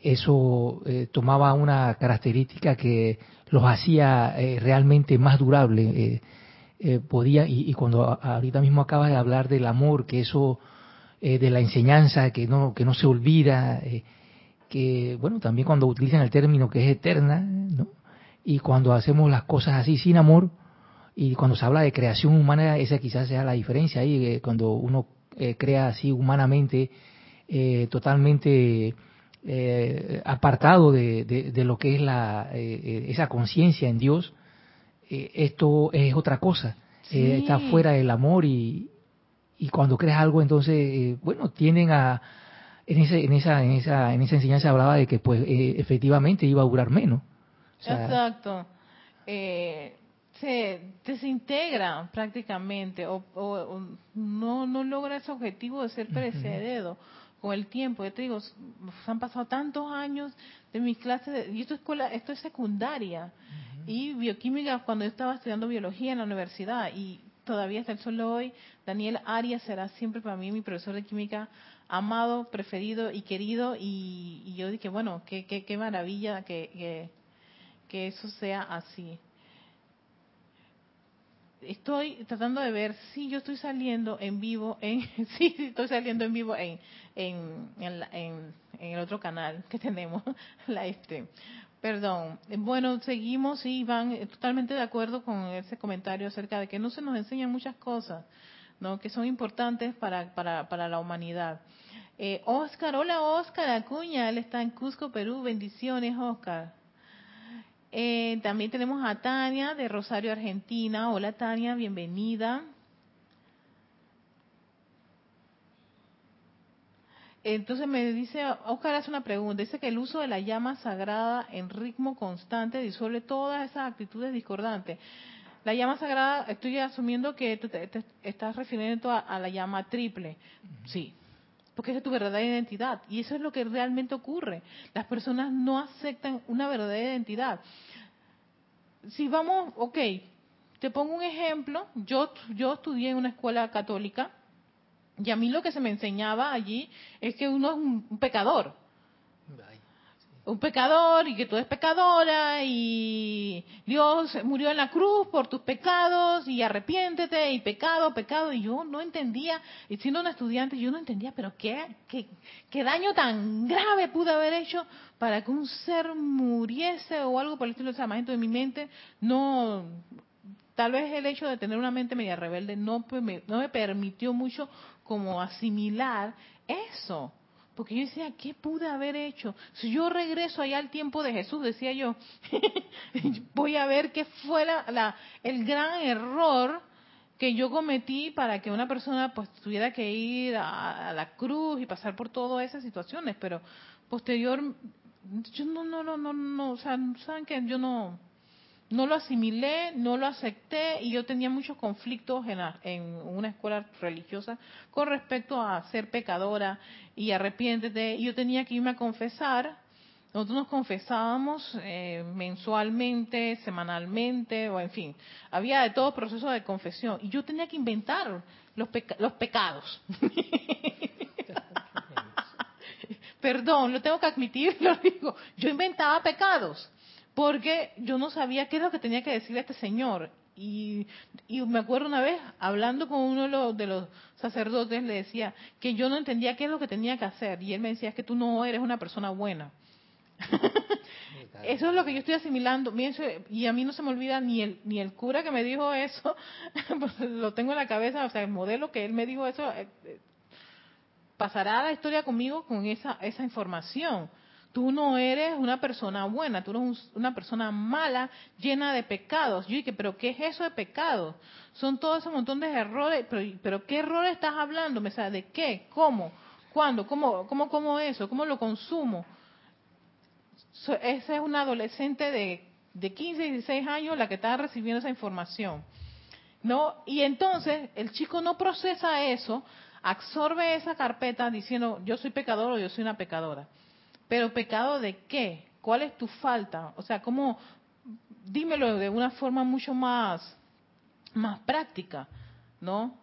Eso tomaba una característica que los hacía realmente más durables eh, podía, y, cuando ahorita mismo acabas de hablar del amor, que eso, eh, de la enseñanza, que no, que no se olvida, eh, que, bueno, también cuando utilizan el término que es eterna, ¿no? Y cuando hacemos las cosas así sin amor, y cuando se habla de creación humana, esa quizás sea la diferencia ahí, cuando uno crea así humanamente, totalmente apartado de, de, lo que es la, esa conciencia en Dios, eh, esto es otra cosa. Eh, está fuera del amor y, y cuando crees algo, entonces, eh, bueno, tienen a... En, ese, en, esa, en, esa, en esa enseñanza hablaba de que pues efectivamente iba a durar menos. Exacto. se desintegra prácticamente o, no, no logra ese objetivo de ser precedido con el tiempo. Yo te digo, han pasado tantos años de mis clases, y esto es, escuela, esto es secundaria y bioquímica cuando yo estaba estudiando biología en la universidad y todavía hasta el sol hoy, Daniel Arias será siempre para mí mi profesor de química amado, preferido y querido y, yo dije, bueno, qué, qué, qué maravilla que, que, eso sea así. Estoy tratando de ver si yo estoy saliendo en vivo, en sí, estoy saliendo en vivo en, en, en, en el otro canal que tenemos, la este. Perdón. Bueno, seguimos y van eh, totalmente de acuerdo con ese comentario acerca de que no se nos enseñan muchas cosas, ¿no? Que son importantes para, para, para la humanidad. Eh, Oscar, hola Oscar Acuña, él está en Cusco, Perú. Bendiciones, Oscar. Eh, también tenemos a Tania de Rosario, Argentina. Hola Tania, bienvenida. Entonces me dice, Oscar hace una pregunta, dice que el uso de la llama sagrada en ritmo constante disuelve todas esas actitudes discordantes. La llama sagrada, estoy asumiendo que te, estás refiriendo a, la llama triple. Sí, porque es tu verdadera identidad. Y eso es lo que realmente ocurre. Las personas no aceptan una verdadera identidad. Si vamos, ok, te pongo un ejemplo. Yo, yo estudié en una escuela católica y a mí lo que se me enseñaba allí es que uno es un, pecador. Un pecador y que tú eres pecadora y Dios murió en la cruz por tus pecados y arrepiéntete y pecado, pecado. Y yo no entendía, y siendo una estudiante, yo no entendía, pero qué, qué, daño tan grave pude haber hecho para que un ser muriese o algo por el estilo. de de mi mente no, tal vez el hecho de tener una mente media rebelde no, no me permitió mucho como asimilar eso. Porque yo decía, ¿qué pude haber hecho? Si yo regreso allá al tiempo de Jesús, decía yo, voy a ver qué fue la, el gran error que yo cometí para que una persona pues tuviera que ir a, a, la cruz y pasar por todas esas situaciones. Pero posterior, yo no, no, no, no, no, o sea, saben que yo no, no lo asimilé, no lo acepté y yo tenía muchos conflictos en, en, una escuela religiosa con respecto a ser pecadora y arrepiéntete. Y yo tenía que irme a confesar. Nosotros nos confesábamos eh, mensualmente, semanalmente, o en fin, había de todo proceso de confesión. Y yo tenía que inventar los, los pecados. Perdón, lo tengo que admitir, lo digo. Yo inventaba pecados porque yo no sabía qué es lo que tenía que decirle a este señor. Y, me acuerdo una vez, hablando con uno de los, sacerdotes, le decía que yo no entendía qué es lo que tenía que hacer. Y él me decía, es que tú no eres una persona buena. eso es lo que yo estoy asimilando. Y a mí no se me olvida ni el, ni el cura que me dijo eso, pues lo tengo en la cabeza, o sea, el modelo que él me dijo eso, eh, eh, pasará la historia conmigo con esa, esa información. Tú no eres una persona buena, tú eres una persona mala, llena de pecados. Yo dije, pero ¿qué es eso de pecado? Son todo ese montón de errores, pero, pero ¿qué errores estás hablando? ¿Me ¿De qué? ¿Cómo? ¿Cuándo? ¿Cómo, cómo, cómo eso? ¿Cómo lo consumo? esa es una adolescente de, de 15, 16 años la que está recibiendo esa información. ¿No? Y entonces el chico no procesa eso, absorbe esa carpeta diciendo yo soy pecador o yo soy una pecadora. Pero pecado de qué? ¿Cuál es tu falta? O sea, ¿cómo? Dímelo de una forma mucho más, más práctica, ¿no?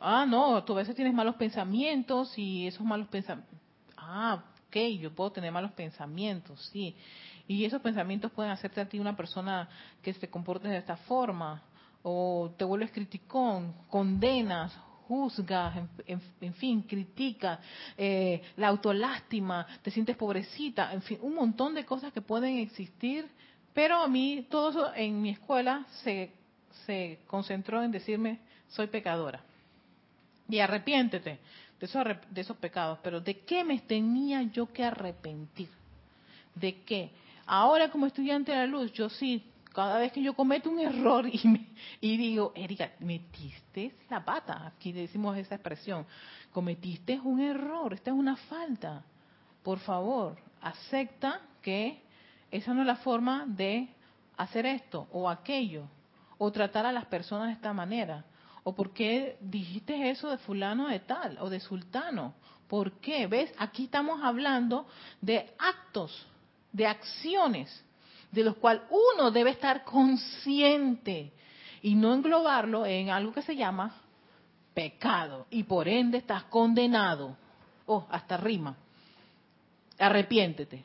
Ah, no, tú a veces tienes malos pensamientos y esos malos pensamientos. Ah, ok, yo puedo tener malos pensamientos, sí. Y esos pensamientos pueden hacerte a ti una persona que se comporte de esta forma, o te vuelves criticón, condenas, juzgas, en, fin, criticas, eh, la autolástima, te sientes pobrecita, en fin, un montón de cosas que pueden existir, pero a mí todo eso en mi escuela se, se concentró en decirme, soy pecadora. Y arrepiéntete de esos, de esos pecados, pero ¿de qué me tenía yo que arrepentir? ¿De qué? Ahora como estudiante de la luz, yo sí cada vez que yo cometo un error y, y digo, Erika, metiste la pata, aquí decimos esa expresión, cometiste un error, esta es una falta. Por favor, acepta que esa no es la forma de hacer esto o aquello, o tratar a las personas de esta manera. ¿O por qué dijiste eso de fulano de tal o de sultano? ¿Por qué? ¿Ves? Aquí estamos hablando de actos, de acciones de los cuales uno debe estar consciente y no englobarlo en algo que se llama pecado y por ende estás condenado. Oh, hasta rima. Arrepiéntete.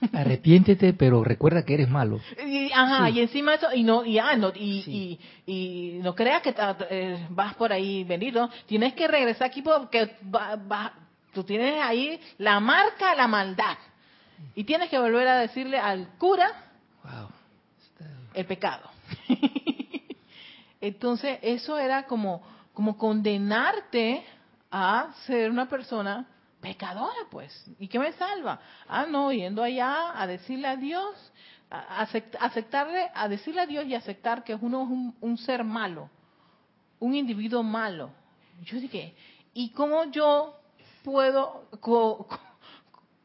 Arrepiéntete, pero recuerda que eres malo. Y, ajá, y encima eso, y no, y, ah, no, y, y, no creas que eh, vas por ahí bendito. Tienes que regresar aquí porque tú tienes ahí la marca la maldad. Y tienes que volver a decirle al cura el pecado. Entonces, eso era como, como condenarte a ser una persona pecadora, pues. ¿Y qué me salva? Ah, no, yendo allá a decirle a Dios, a aceptarle, a decirle a Dios y aceptar que uno es un, ser malo, un individuo malo. Yo dije, ¿y cómo yo puedo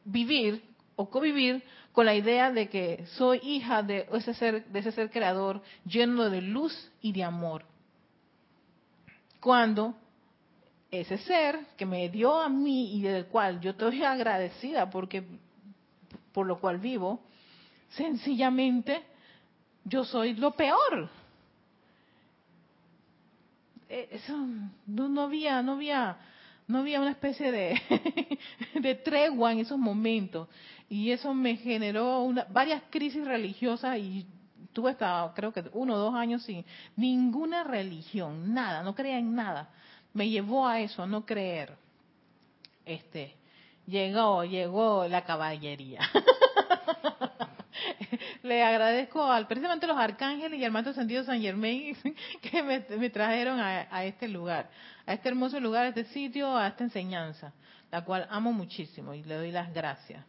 vivir o convivir con la idea de que soy hija de ese ser, de ese ser creador lleno de luz y de amor. Cuando ese ser que me dio a mí y del cual yo estoy agradecida porque por lo cual vivo, sencillamente yo soy lo peor. Eh, eso no, no había, no había, no había una especie de, de tregua en esos momentos y eso me generó una, varias crisis religiosas y tuve hasta creo que uno o dos años sin ninguna religión, nada, no creía en nada. Me llevó a eso, no creer. Este, llegó, llegó la caballería. Le agradezco al precisamente los arcángeles y al Maestro Sentido San Germain que me, trajeron a, a, este lugar, a este hermoso lugar, a este sitio, a esta enseñanza, la cual amo muchísimo y le doy las gracias.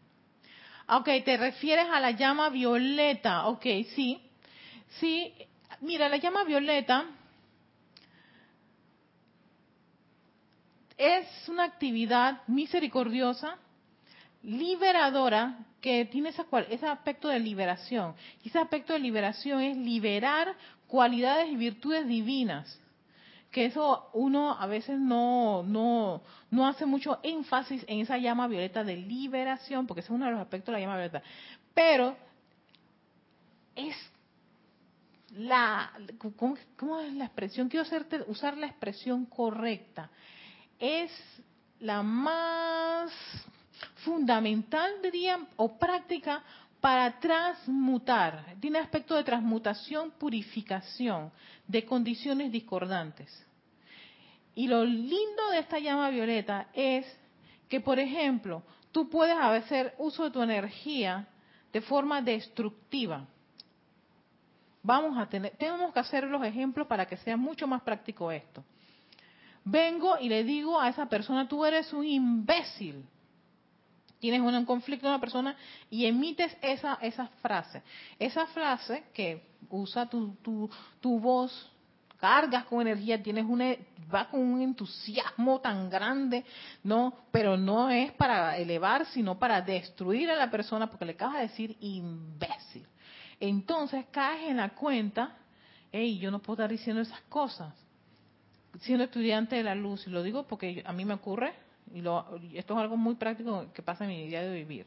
Ok, te refieres a la llama violeta. Ok, sí. Sí, mira, la llama violeta es una actividad misericordiosa, liberadora, que tiene esa, ese aspecto de liberación. Y ese aspecto de liberación es liberar cualidades y virtudes divinas que eso uno a veces no, no, no hace mucho énfasis en esa llama violeta de liberación, porque ese es uno de los aspectos de la llama violeta. Pero es la, ¿cómo, es la expresión? Quiero hacerte, usar la expresión correcta. Es la más fundamental, diría, o práctica para transmutar. Tiene aspecto de transmutación, purificación de condiciones discordantes. Y lo lindo de esta llama violeta es que, por ejemplo, tú puedes hacer uso de tu energía de forma destructiva. Vamos a tener, tenemos que hacer los ejemplos para que sea mucho más práctico esto. vengo y le digo a esa persona, tú eres un imbécil. Tienes un, conflicto con una persona y emites esa, esa frase. Esa frase que usa tu, tu, voz, cargas con energía, tienes una, va con un entusiasmo tan grande, no, pero no es para elevar, sino para destruir a la persona, porque le acabas de decir imbécil. Entonces caes en la cuenta, hey, yo no puedo estar diciendo esas cosas. Siendo estudiante de la luz, y lo digo porque a mí me ocurre, y, esto es algo muy práctico que pasa en mi día de vivir.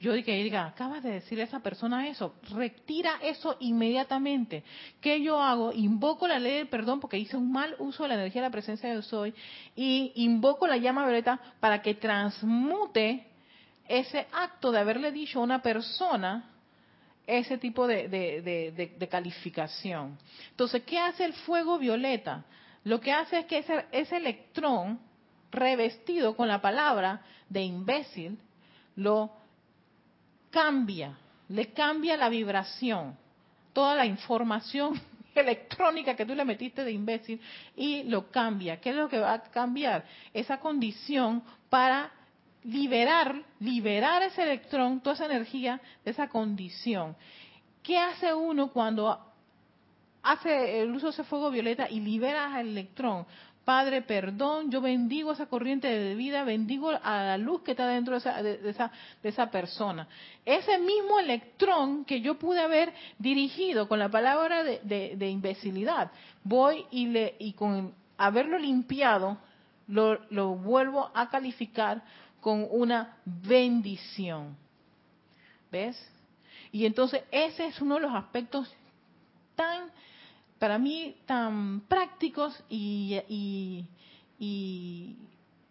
Yo digo, diga, acabas de decirle a esa persona eso, retira eso inmediatamente. ¿Qué yo hago? Invoco la ley del perdón porque hice un mal uso de la energía de la presencia de soy y invoco la llama violeta para que transmute ese acto de haberle dicho a una persona ese tipo de, de, calificación. Entonces, ¿qué hace el fuego violeta? Lo que hace es que ese, ese electrón revestido con la palabra de imbécil lo cambia, le cambia la vibración, toda la información electrónica que tú le metiste de imbécil y lo cambia. ¿Qué es lo que va a cambiar? Esa condición para liberar, liberar ese electrón, toda esa energía de esa condición. ¿Qué hace uno cuando hace el uso de ese fuego violeta y libera al electrón? Padre, perdón, yo bendigo esa corriente de vida, bendigo a la luz que está dentro de esa, de, esa, de esa persona. Ese mismo electrón que yo pude haber dirigido con la palabra de, imbecilidad, voy y, le, y con haberlo limpiado, lo, lo vuelvo a calificar con una bendición. ¿Ves? Y entonces ese es uno de los aspectos tan, para mí, tan prácticos y, y,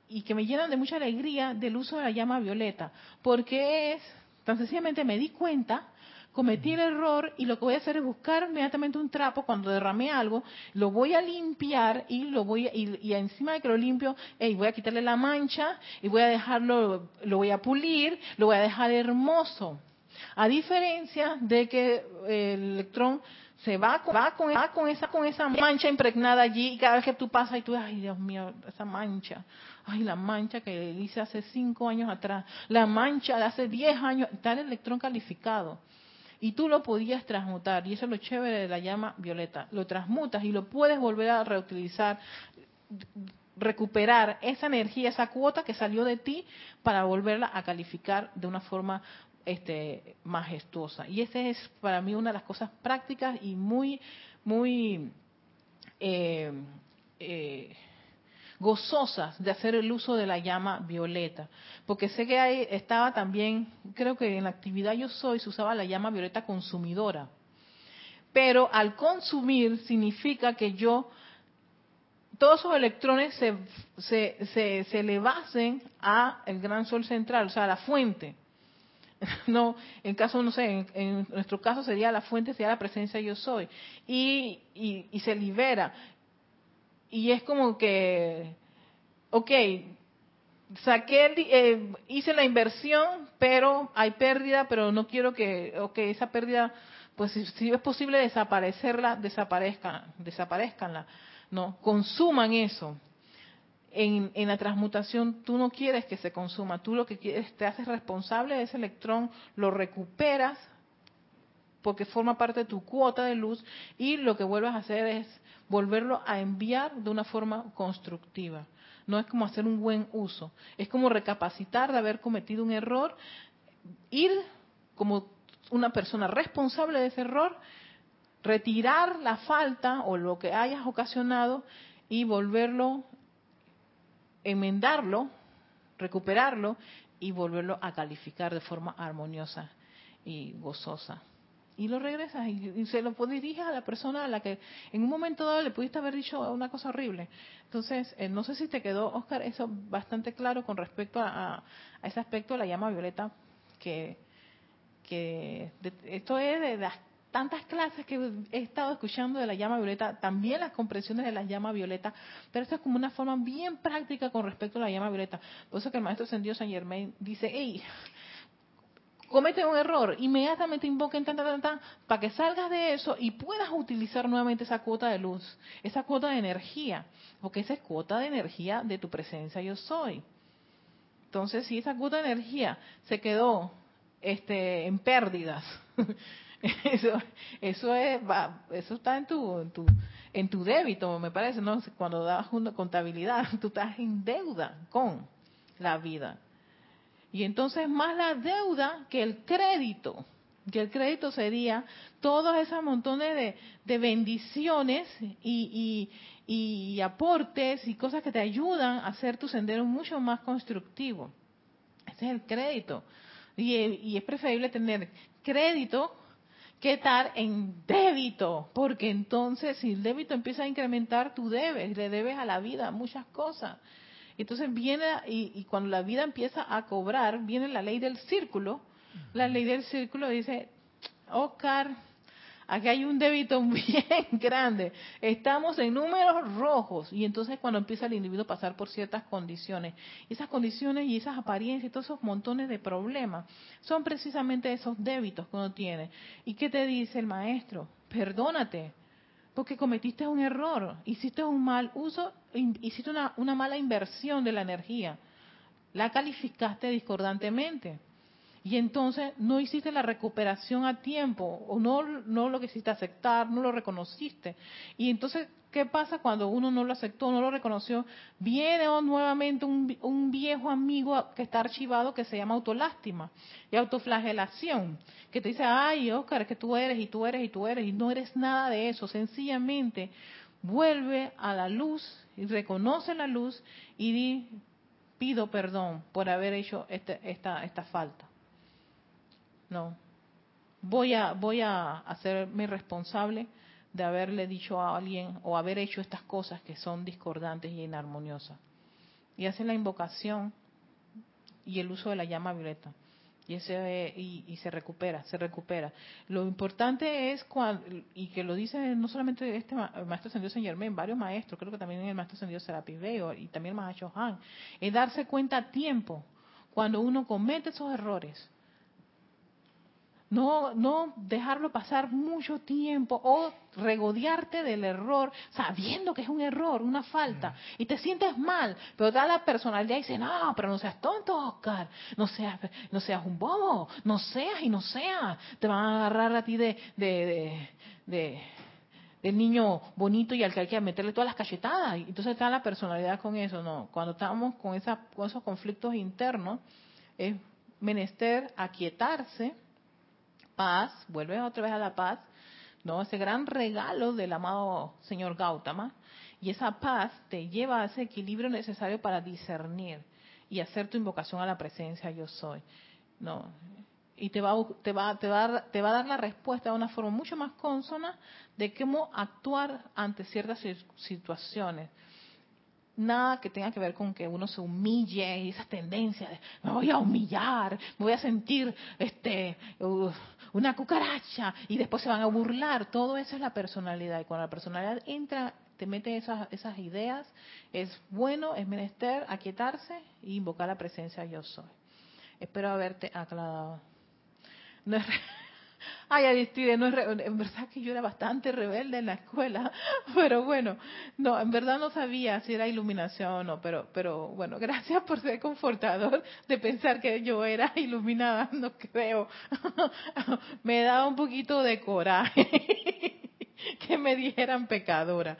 y, que me llenan de mucha alegría del uso de la llama violeta, porque es, tan sencillamente me di cuenta cometí el error y lo que voy a hacer es buscar inmediatamente un trapo cuando derramé algo, lo voy a limpiar y lo voy a, y, encima de que lo limpio, voy a quitarle la mancha y voy a dejarlo, lo voy a pulir, lo voy a dejar hermoso. A diferencia de que el electrón se va, con, esa, con esa mancha impregnada allí y cada vez que tú pasas y tú, ay Dios mío, esa mancha, ay la mancha que hice hace cinco años atrás, la mancha de hace diez años, está el electrón calificado y tú lo podías transmutar, y eso es lo chévere de la llama violeta, lo transmutas y lo puedes volver a reutilizar, recuperar esa energía, esa cuota que salió de ti para volverla a calificar de una forma este, majestuosa. Y esa es para mí una de las cosas prácticas y muy, muy eh, eh, gozosas de hacer el uso de la llama violeta. Porque sé que ahí estaba también, creo que en la actividad Yo Soy se usaba la llama violeta consumidora. Pero al consumir significa que yo, todos esos electrones se, se, se, le basen a el gran sol central, o sea, a la fuente. No, en caso, no sé, en, nuestro caso sería la fuente, sería la presencia yo soy. Y, y, y se libera y es como que, ok, saqué, eh, hice la inversión, pero hay pérdida, pero no quiero que, ok, esa pérdida, pues si, es posible desaparecerla, desaparezcan, desaparezcanla, no, consuman eso. En, la transmutación tú no quieres que se consuma, tú lo que quieres, te haces responsable de ese electrón, lo recuperas porque forma parte de tu cuota de luz y lo que vuelves a hacer es volverlo a enviar de una forma constructiva. No es como hacer un buen uso, es como recapacitar de haber cometido un error, ir como una persona responsable de ese error, retirar la falta o lo que hayas ocasionado y volverlo, enmendarlo, recuperarlo y volverlo a calificar de forma armoniosa y gozosa y lo regresas y, se lo diriges a la persona a la que en un momento dado le pudiste haber dicho una cosa horrible. Entonces, eh, no sé si te quedó, Oscar, eso bastante claro con respecto a, ese aspecto de la llama violeta, que, que esto es de las tantas clases que he estado escuchando de la llama violeta, también las comprensiones de la llama violeta, pero esto es como una forma bien práctica con respecto a la llama violeta. Por eso que el maestro Sendido San Germain dice, hey, comete un error, inmediatamente invoquen tan, tan, tan, para que salgas de eso y puedas utilizar nuevamente esa cuota de luz, esa cuota de energía, porque esa es cuota de energía de tu presencia yo soy. Entonces, si esa cuota de energía se quedó este, en pérdidas, eso, eso, es, eso está en tu, en tu, en tu débito, me parece, ¿no? Cuando das una contabilidad, tú estás en deuda con la vida. Y entonces más la deuda que el crédito, que el crédito sería todos esos montones de, de bendiciones y, y, aportes y cosas que te ayudan a hacer tu sendero mucho más constructivo. Ese es el crédito. Y, y es preferible tener crédito que estar en débito, porque entonces si el débito empieza a incrementar, tú debes, le debes a la vida muchas cosas. Entonces viene, y, cuando la vida empieza a cobrar, viene la ley del círculo. La ley del círculo dice, Oscar, aquí hay un débito bien grande. Estamos en números rojos. Y entonces cuando empieza el individuo a pasar por ciertas condiciones, esas condiciones y esas apariencias y todos esos montones de problemas son precisamente esos débitos que uno tiene. ¿Y qué te dice el maestro? Perdónate porque cometiste un error, hiciste un mal uso, hiciste una, una mala inversión de la energía, la calificaste discordantemente. Y entonces no hiciste la recuperación a tiempo, o no, no lo quisiste aceptar, no lo reconociste. Y entonces ¿Qué pasa cuando uno no lo aceptó, no lo reconoció? Viene nuevamente un, viejo amigo que está archivado que se llama autolástima y autoflagelación, que te dice, ay, Oscar, es que tú eres y tú eres y tú eres y no eres nada de eso. Sencillamente vuelve a la luz y reconoce la luz y pido perdón por haber hecho este, esta, esta falta. No, voy a, voy a hacerme responsable de haberle dicho a alguien o haber hecho estas cosas que son discordantes y inarmoniosas. Y hace la invocación y el uso de la llama violeta. Y, ese, y, se recupera, se recupera. Lo importante es, cuando, y que lo dice no solamente este maestro Sendido Saint Germain, varios maestros, creo que también el maestro Sendido Serapi Veo y también el maestro Han, es darse cuenta a tiempo cuando uno comete esos errores no, no dejarlo pasar mucho tiempo o regodearte del error sabiendo que es un error, una falta, mm. y te sientes mal, pero da la personalidad y dice, no, pero no seas tonto, Oscar, no seas, no seas un bobo, no seas y no seas, te van a agarrar a ti de, de, de, del niño bonito y al que hay que meterle todas las cachetadas, y entonces está la personalidad con eso, no, cuando estamos con, esa, con esos conflictos internos, es menester aquietarse, paz, vuelve otra vez a la paz, ¿no? Ese gran regalo del amado señor Gautama. Y esa paz te lleva a ese equilibrio necesario para discernir y hacer tu invocación a la presencia yo soy. ¿no? Y te va, te, va, te, va, te va a dar la respuesta de una forma mucho más consona de cómo actuar ante ciertas situaciones nada que tenga que ver con que uno se humille y esas tendencias de me voy a humillar, me voy a sentir este una cucaracha y después se van a burlar, todo eso es la personalidad y cuando la personalidad entra te mete esas, esas ideas, es bueno, es menester aquietarse e invocar la presencia yo soy. Espero haberte aclarado. Ay, Aristide, no es en verdad que yo era bastante rebelde en la escuela, pero bueno, no, en verdad no sabía si era iluminación o no, pero, pero bueno, gracias por ser confortador de pensar que yo era iluminada, no creo. Me da un poquito de coraje que me dijeran pecadora.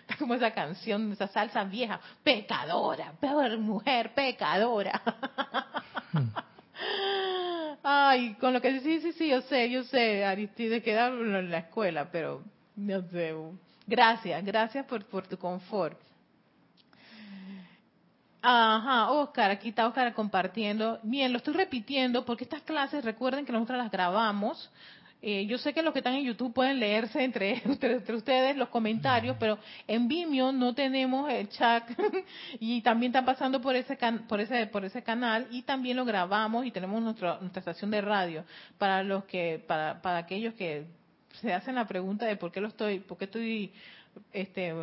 Está como esa canción, esa salsa vieja, pecadora, peor mujer, pecadora. Ay, con lo que sí, sí, sí, yo sé, yo sé, Aristide, quedarlo en la escuela, pero no sé. Gracias, gracias por, por tu confort. Ajá, Oscar, aquí está Oscar compartiendo. Bien, lo estoy repitiendo porque estas clases, recuerden que nosotros las grabamos, eh, yo sé que los que están en YouTube pueden leerse entre, entre, ustedes los comentarios, pero en Vimeo no tenemos el chat y también están pasando por ese, por ese, por ese canal y también lo grabamos y tenemos nuestra, nuestra estación de radio. Para los que, para, para aquellos que se hacen la pregunta de por qué lo estoy, por qué estoy, este,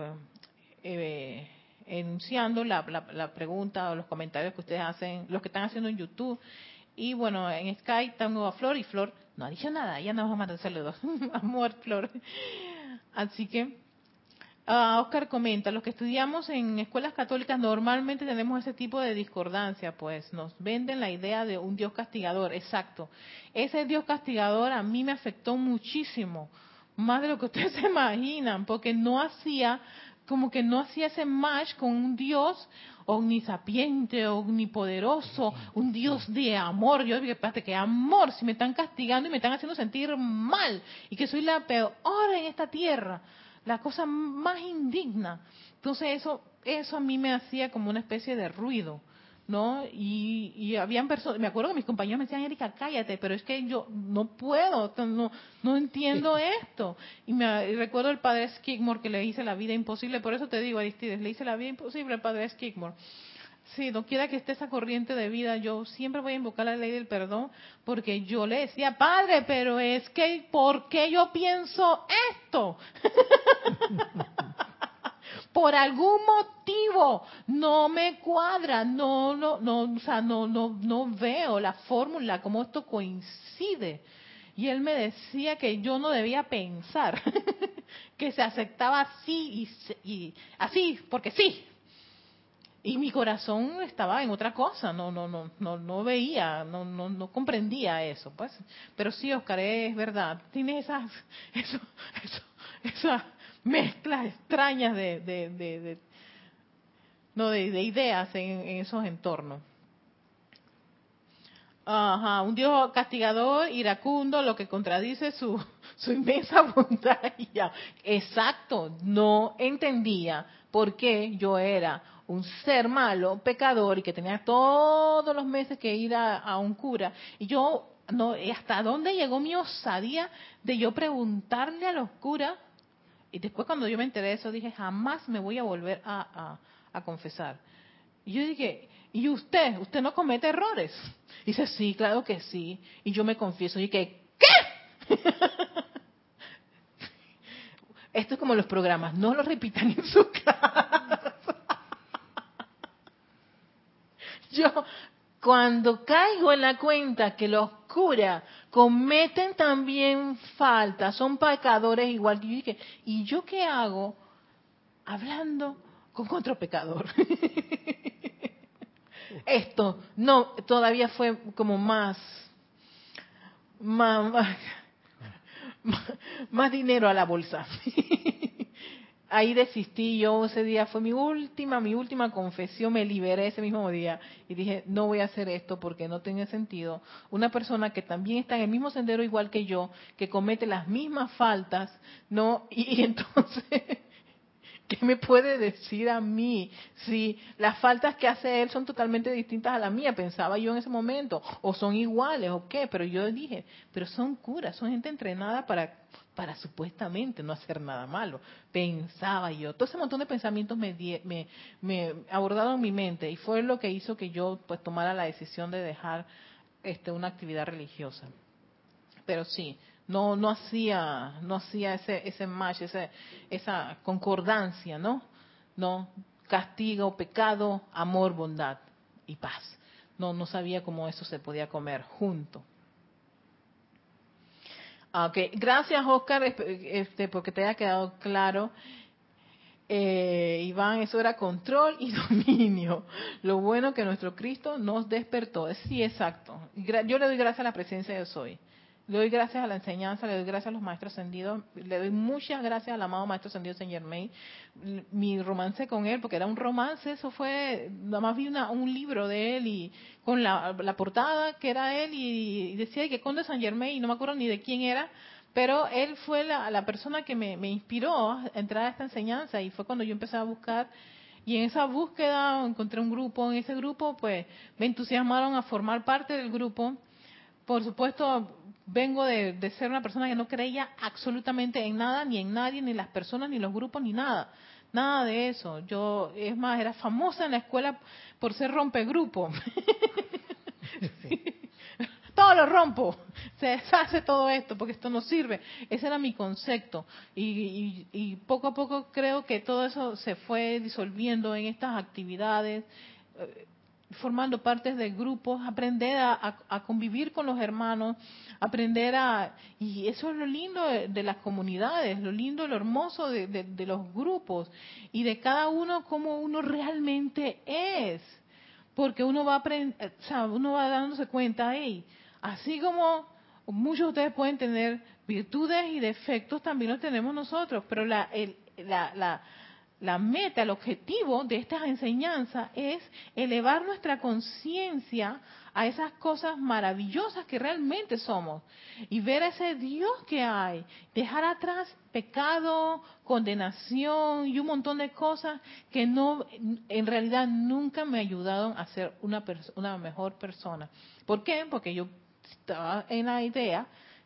eh, enunciando la pregunta o los comentarios que ustedes hacen, los que están haciendo en YouTube Y bueno, en Skype tengo a Flor y Flor no ha dicho nada, ya nos vamos a mandar saludos. Amor, Flor. Así que, uh, Oscar comenta, los que estudiamos en escuelas católicas normalmente tenemos ese tipo de discordancia, pues nos venden la idea de un Dios castigador, exacto. Ese Dios castigador a mí me afectó muchísimo, más de lo que ustedes se imaginan, porque no hacía como que no hacía ese match con un Dios omnisapiente, omnipoderoso, un Dios de amor. Yo dije, espérate, que amor, si me están castigando y me están haciendo sentir mal y que soy la peor en esta tierra, la cosa más indigna. Entonces eso, eso a mí me hacía como una especie de ruido. ¿No? Y, y habían personas, me acuerdo que mis compañeros me decían, Erika, cállate, pero es que yo no puedo, no, no entiendo esto. Y me recuerdo el padre Skidmore que le hice la vida imposible, por eso te digo, Aristides, le hice la vida imposible al padre Skidmore. Sí, no quiera que esté esa corriente de vida, yo siempre voy a invocar la ley del perdón, porque yo le decía, padre, pero es que, ¿por qué yo pienso esto? por algún motivo no me cuadra, no, no, no, o sea, no, no, no veo la fórmula, cómo esto coincide. Y él me decía que yo no debía pensar, que se aceptaba así y, y, así, porque sí. Y mi corazón estaba en otra cosa, no, no, no, no, no veía, no, no, no comprendía eso, pues. Pero sí, Oscar, es verdad, tiene esas, eso, eso, esa mezclas extrañas de, de, no, de, ideas en, esos entornos. Ajá, un Dios castigador, iracundo, lo que contradice su, su inmensa bondad. Exacto, no entendía por qué yo era un ser malo, pecador, y que tenía todos los meses que ir a, a un cura. Y yo, no, ¿hasta dónde llegó mi osadía de yo preguntarle a los curas y después cuando yo me enteré de eso, dije, jamás me voy a volver a, confesar. Y yo dije, ¿y usted? ¿Usted no comete errores? Y dice, sí, claro que sí. Y yo me confieso. Y dije, ¿qué? Esto es como los programas, no lo repitan en su casa. Yo, cuando caigo en la cuenta que los curas cometen también falta, son pecadores igual que yo, ¿y yo qué hago hablando con otro pecador? Esto, no, todavía fue como más, más, más dinero a la bolsa ahí desistí, yo ese día fue mi última, mi última confesión, me liberé ese mismo día y dije, no voy a hacer esto porque no tiene sentido. Una persona que también está en el mismo sendero igual que yo, que comete las mismas faltas, ¿no? Y, entonces, ¿qué me puede decir a mí si las faltas que hace él son totalmente distintas a las mías? Pensaba yo en ese momento, o son iguales, o qué, pero yo dije, pero son curas, son gente entrenada para para supuestamente no hacer nada malo. Pensaba yo, todo ese montón de pensamientos me, me, me abordaron mi mente y fue lo que hizo que yo pues tomara la decisión de dejar este una actividad religiosa. Pero sí, no no hacía no hacía ese ese match, ese, esa concordancia, ¿no? No castigo, pecado, amor, bondad y paz. No no sabía cómo eso se podía comer junto. Ah, okay. Gracias, Oscar, este, porque te haya quedado claro. Eh, Iván, eso era control y dominio. Lo bueno que nuestro Cristo nos despertó. Sí, exacto. Yo le doy gracias a la presencia de Soy. Le doy gracias a la enseñanza, le doy gracias a los maestros ascendidos, le doy muchas gracias al amado maestro ascendido Saint Germain. Mi romance con él, porque era un romance, eso fue, nada más vi un libro de él y con la, portada que era él y, decía que Conde Saint Germain, y no me acuerdo ni de quién era, pero él fue la, persona que me, me, inspiró a entrar a esta enseñanza y fue cuando yo empecé a buscar y en esa búsqueda encontré un grupo, en ese grupo pues me entusiasmaron a formar parte del grupo. Por supuesto, vengo de, ser una persona que no creía absolutamente en nada, ni en nadie, ni las personas, ni los grupos, ni nada. Nada de eso. Yo, es más, era famosa en la escuela por ser rompegrupo. todo lo rompo, se deshace todo esto porque esto no sirve. Ese era mi concepto. Y, y, poco a poco creo que todo eso se fue disolviendo en estas actividades. Formando partes de grupos, aprender a, convivir con los hermanos, aprender a... Y eso es lo lindo de, las comunidades, lo lindo, lo hermoso de, de, los grupos y de cada uno como uno realmente es. Porque uno va, aprender, o sea, uno va dándose cuenta, hey, así como muchos de ustedes pueden tener virtudes y defectos, también los tenemos nosotros, pero la, el, la, la la meta, el objetivo de estas enseñanzas es elevar nuestra conciencia a esas cosas maravillosas que realmente somos y ver a ese Dios que hay, dejar atrás pecado, condenación y un montón de cosas que no en realidad nunca me ayudaron a ser una, una mejor persona. ¿Por qué? Porque yo estaba en la idea,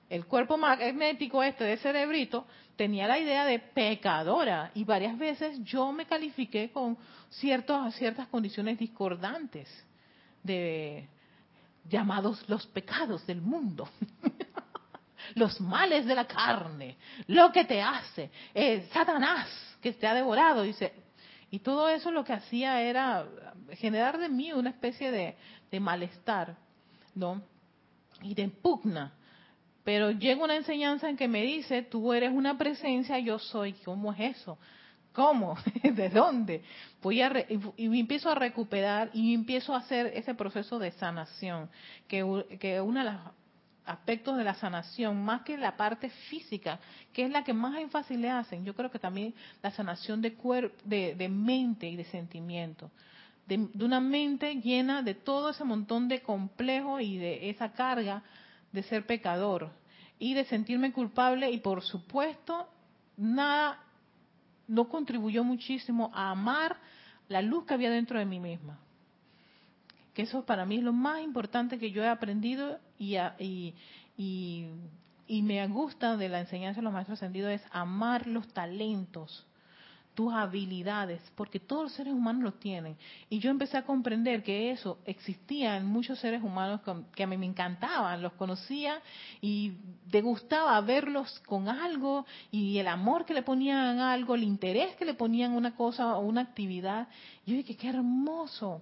el cuerpo magnético este de cerebrito tenía la idea de pecadora y varias veces yo me califiqué con ciertos, ciertas condiciones discordantes de llamados los pecados del mundo. los males de la carne, lo que te hace, eh, Satanás que te ha devorado. Y todo eso lo que hacía era generar de mí una especie de, de malestar, ¿no? Y de pugna pero llega una enseñanza en que me dice, tú eres una presencia, yo soy. ¿Cómo es eso? ¿Cómo? ¿De dónde? Voy a y me empiezo a recuperar y empiezo a hacer ese proceso de sanación, que, que uno de los aspectos de la sanación, más que la parte física, que es la que más énfasis le hacen, yo creo que también la sanación de, de, de mente y de sentimiento. De, de, una mente llena de todo ese montón de complejo y de esa carga de ser pecador y de sentirme culpable y por supuesto nada no contribuyó muchísimo a amar la luz que había dentro de mí misma. Que eso para mí es lo más importante que yo he aprendido y, y, y, y me gusta de la enseñanza de los maestros ascendidos es amar los talentos tus habilidades, porque todos los seres humanos los tienen. Y yo empecé a comprender que eso existía en muchos seres humanos que a mí me encantaban, los conocía y te gustaba verlos con algo y el amor que le ponían a algo, el interés que le ponían a una cosa o una actividad. Yo dije, qué hermoso.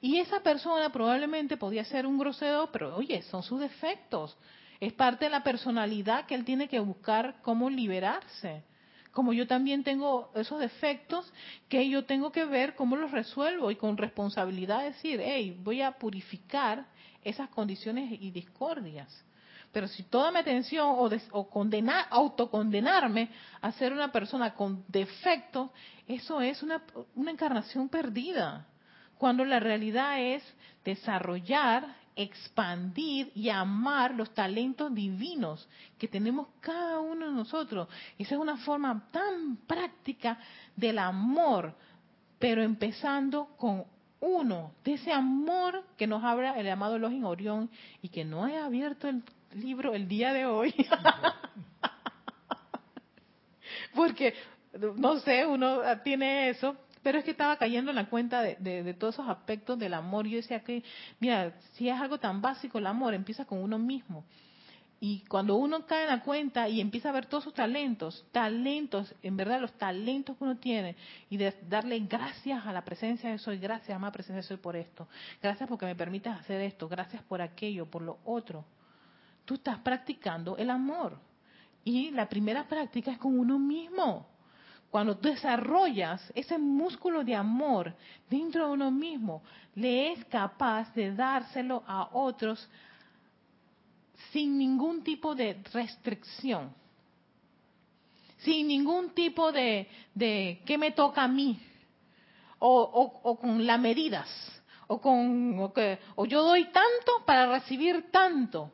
Y esa persona probablemente podía ser un grosero, pero oye, son sus defectos. Es parte de la personalidad que él tiene que buscar cómo liberarse como yo también tengo esos defectos que yo tengo que ver cómo los resuelvo y con responsabilidad decir, hey, voy a purificar esas condiciones y discordias. Pero si toda mi atención o, o condenar, autocondenarme a ser una persona con defectos, eso es una, una encarnación perdida. Cuando la realidad es desarrollar expandir y amar los talentos divinos que tenemos cada uno de nosotros. Esa es una forma tan práctica del amor, pero empezando con uno, de ese amor que nos habla el amado Login Orión y que no he abierto el libro el día de hoy. Porque, no sé, uno tiene eso, pero es que estaba cayendo en la cuenta de, todos esos aspectos del amor. Yo decía que, mira, si es algo tan básico el amor, empieza con uno mismo. Y cuando uno cae en la cuenta y empieza a ver todos sus talentos, talentos, en verdad los talentos que uno tiene, y de darle gracias a la presencia de Soy, gracias, amada presencia de Soy por esto, gracias porque me permites hacer esto, gracias por aquello, por lo otro. Tú estás practicando el amor. Y la primera práctica es con uno mismo cuando desarrollas ese músculo de amor dentro de uno mismo, le es capaz de dárselo a otros sin ningún tipo de restricción, sin ningún tipo de, de ¿qué me toca a mí? O, con las medidas, o con, o, o yo doy tanto para recibir tanto.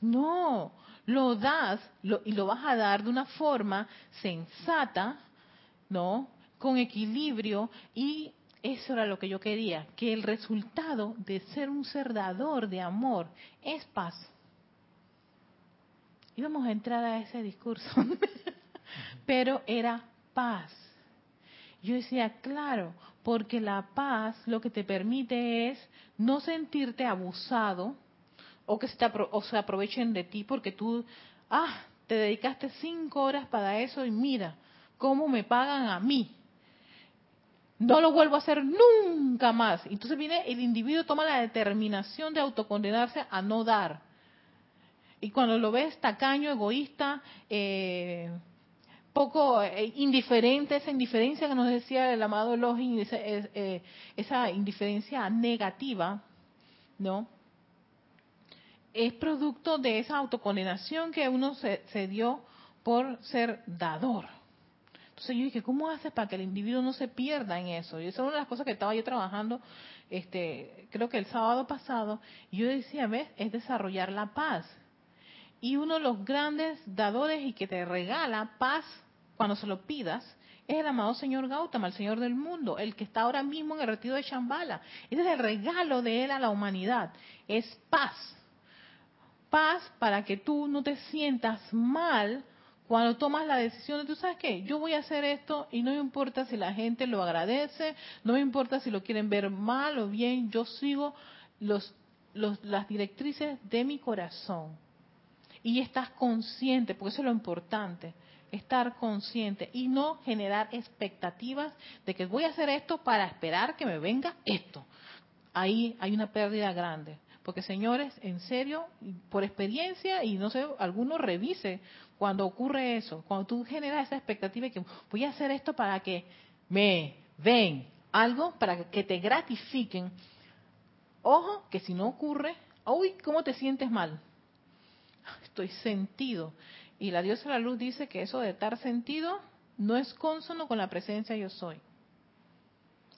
No, lo das y lo vas a dar de una forma sensata, ¿no? Con equilibrio y eso era lo que yo quería, que el resultado de ser un ser dador de amor es paz. Íbamos a entrar a ese discurso, pero era paz. Yo decía, claro, porque la paz lo que te permite es no sentirte abusado o que se, o se aprovechen de ti porque tú, ah, te dedicaste cinco horas para eso y mira, cómo me pagan a mí. no lo vuelvo a hacer nunca más. Entonces viene el individuo toma la determinación de autocondenarse a no dar. Y cuando lo ves tacaño, egoísta, eh, poco eh, indiferente, esa indiferencia que nos decía el amado esa, eh, esa indiferencia negativa, ¿no? Es producto de esa autocondenación que uno se, se dio por ser dador. Entonces yo dije, ¿cómo haces para que el individuo no se pierda en eso? Y esa es una de las cosas que estaba yo trabajando, este, creo que el sábado pasado, y yo decía, ¿ves? Es desarrollar la paz. Y uno de los grandes dadores y que te regala paz cuando se lo pidas es el amado Señor Gautama, el Señor del mundo, el que está ahora mismo en el retiro de Shambhala. Ese es el regalo de él a la humanidad. Es paz. Paz para que tú no te sientas mal cuando tomas la decisión de, tú sabes qué, yo voy a hacer esto y no me importa si la gente lo agradece, no me importa si lo quieren ver mal o bien, yo sigo los, las directrices de mi corazón. Y estás consciente, porque eso es lo importante, estar consciente y no generar expectativas de que voy a hacer esto para esperar que me venga esto. Ahí hay una pérdida grande. Porque señores, en serio, por experiencia y no sé, alguno revise cuando ocurre eso, cuando tú generas esa expectativa de que voy a hacer esto para que me ven algo, para que te gratifiquen. Ojo, que si no ocurre, uy, ¿cómo te sientes mal? Estoy sentido. Y la diosa de la luz dice que eso de estar sentido no es consono con la presencia yo soy.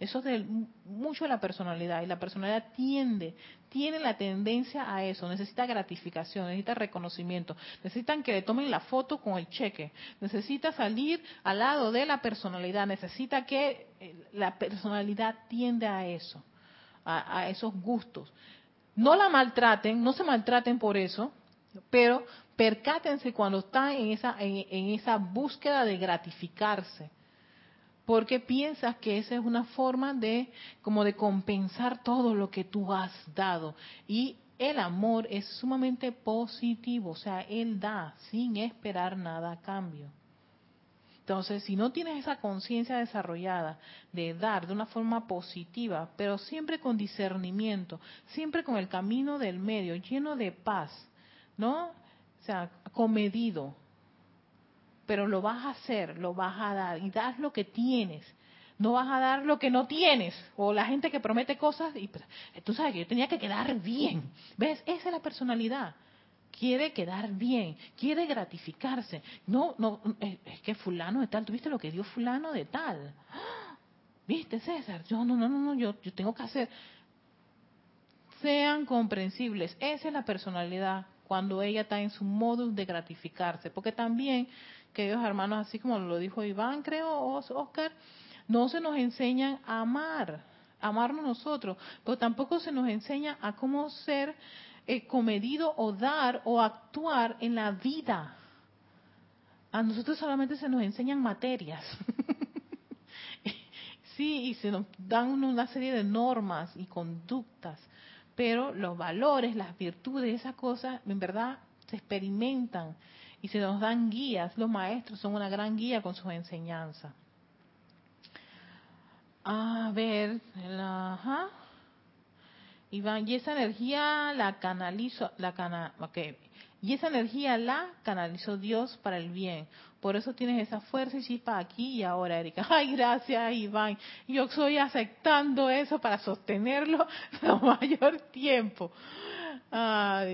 Eso es de, mucho de la personalidad y la personalidad tiende, tiene la tendencia a eso, necesita gratificación, necesita reconocimiento, necesitan que le tomen la foto con el cheque, necesita salir al lado de la personalidad, necesita que eh, la personalidad tiende a eso, a, esos gustos. No la maltraten, no se maltraten por eso, pero percátense cuando están en esa, en esa búsqueda de gratificarse porque piensas que esa es una forma de como de compensar todo lo que tú has dado y el amor es sumamente positivo, o sea, él da sin esperar nada a cambio. Entonces, si no tienes esa conciencia desarrollada de dar de una forma positiva, pero siempre con discernimiento, siempre con el camino del medio, lleno de paz, ¿no? O sea, comedido, pero lo vas a hacer, lo vas a dar y das lo que tienes. No vas a dar lo que no tienes. O la gente que promete cosas y pues, tú sabes que yo tenía que quedar bien. ¿Ves? Esa es la personalidad. Quiere quedar bien, quiere gratificarse. No, no, es que fulano de tal, ¿tuviste lo que dio fulano de tal? ¿Viste, César? Yo no, no, no, no, yo, yo tengo que hacer. Sean comprensibles. Esa es la personalidad cuando ella está en su modus de gratificarse. Porque también queridos hermanos, así como lo dijo Iván, creo, Oscar, no se nos enseñan a amar, amarnos nosotros, pero tampoco se nos enseña a cómo ser eh, comedido o dar o actuar en la vida. A nosotros solamente se nos enseñan materias. sí, y se nos dan una serie de normas y conductas, pero los valores, las virtudes, esas cosas, en verdad se experimentan y se nos dan guías. Los maestros son una gran guía con sus enseñanzas. A ver, ajá. Iván, y esa energía la canalizo, la cana, okay. y esa energía la canalizó Dios para el bien. Por eso tienes esa fuerza y chispa aquí y ahora, Erika. Ay, gracias, Iván. Yo estoy aceptando eso para sostenerlo lo mayor tiempo. Ah,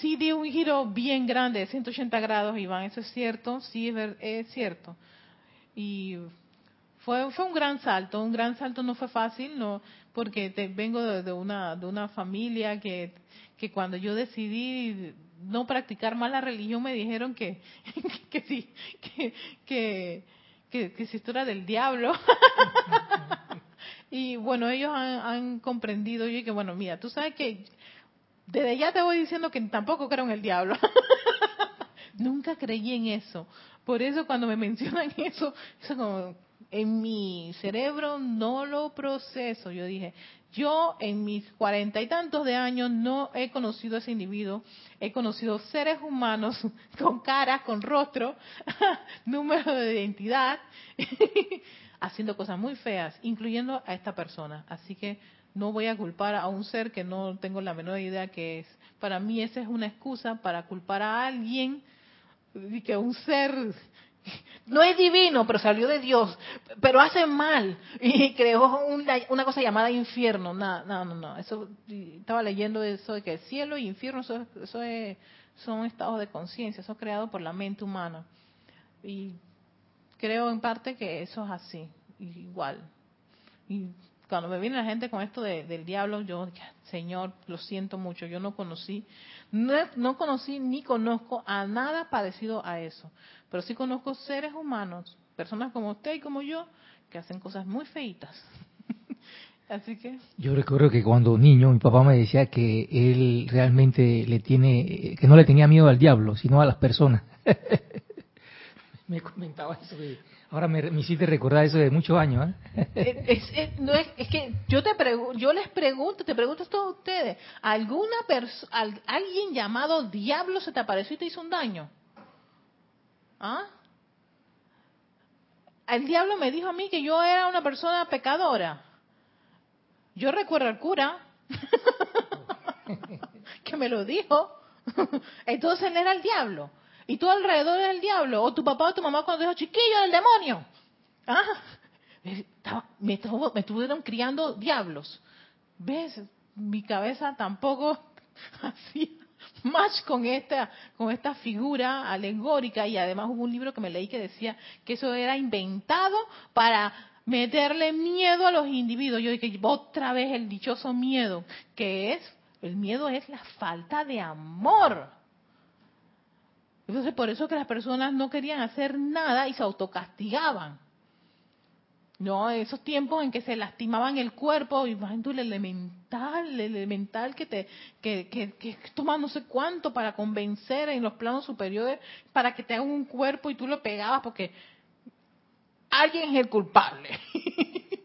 sí, di un giro bien grande, de 180 grados, Iván, eso es cierto, sí, es, cierto. Y fue, fue un gran salto, un gran salto no fue fácil, no, porque te, vengo de, una, de una familia que, que cuando yo decidí no practicar más la religión me dijeron que, que, sí, que, que, que, si esto era del diablo. y bueno, ellos han, han comprendido y que bueno, mira, tú sabes que desde ya te voy diciendo que tampoco creo en el diablo. Nunca creí en eso. Por eso cuando me mencionan eso, como, en mi cerebro no lo proceso. Yo dije, yo en mis cuarenta y tantos de años no he conocido a ese individuo, he conocido seres humanos con cara, con rostro, número de identidad, haciendo cosas muy feas, incluyendo a esta persona. Así que no voy a culpar a un ser que no tengo la menor idea que es. Para mí esa es una excusa para culpar a alguien que un ser no es divino, pero salió de Dios, pero hace mal y creó una, cosa llamada infierno. No, no, no, no. Eso estaba leyendo eso de que cielo y infierno eso, eso es, son estados de conciencia, eso es creado por la mente humana. Y creo en parte que eso es así, igual. Y cuando me viene la gente con esto del diablo, yo, Señor, lo siento mucho, yo no conocí, no, no conocí ni conozco a nada parecido a eso. Pero sí conozco seres humanos, personas como usted y como yo, que hacen cosas muy feitas. Así que. Yo recuerdo que cuando niño mi papá me decía que él realmente le tiene, que no le tenía miedo al diablo, sino a las personas. me comentaba eso. Ahora me, hiciste recordar eso de muchos años. ¿eh? Eh, es, no es, que yo te yo les pregunto, te pregunto a todos ustedes, ¿alguna alguien llamado diablo se te apareció y te hizo un daño? ¿Ah? El diablo me dijo a mí que yo era una persona pecadora. Yo recuerdo al cura que me lo dijo. Entonces él era el diablo. Y tú alrededor era el diablo. O tu papá o tu mamá cuando dijo chiquillo era el demonio. ¿Ah? Me, me estuvieron criando diablos. ¿Ves? Mi cabeza tampoco hacía más con esta, con esta figura alegórica y además hubo un libro que me leí que decía que eso era inventado para meterle miedo a los individuos. Yo dije, otra vez el dichoso miedo, que es, el miedo es la falta de amor. Entonces por eso que las personas no querían hacer nada y se autocastigaban. No, esos tiempos en que se lastimaban el cuerpo, y tú el elemental, el elemental que te, que, que, que toma no sé cuánto para convencer en los planos superiores para que te hagan un cuerpo y tú lo pegabas porque alguien es el culpable.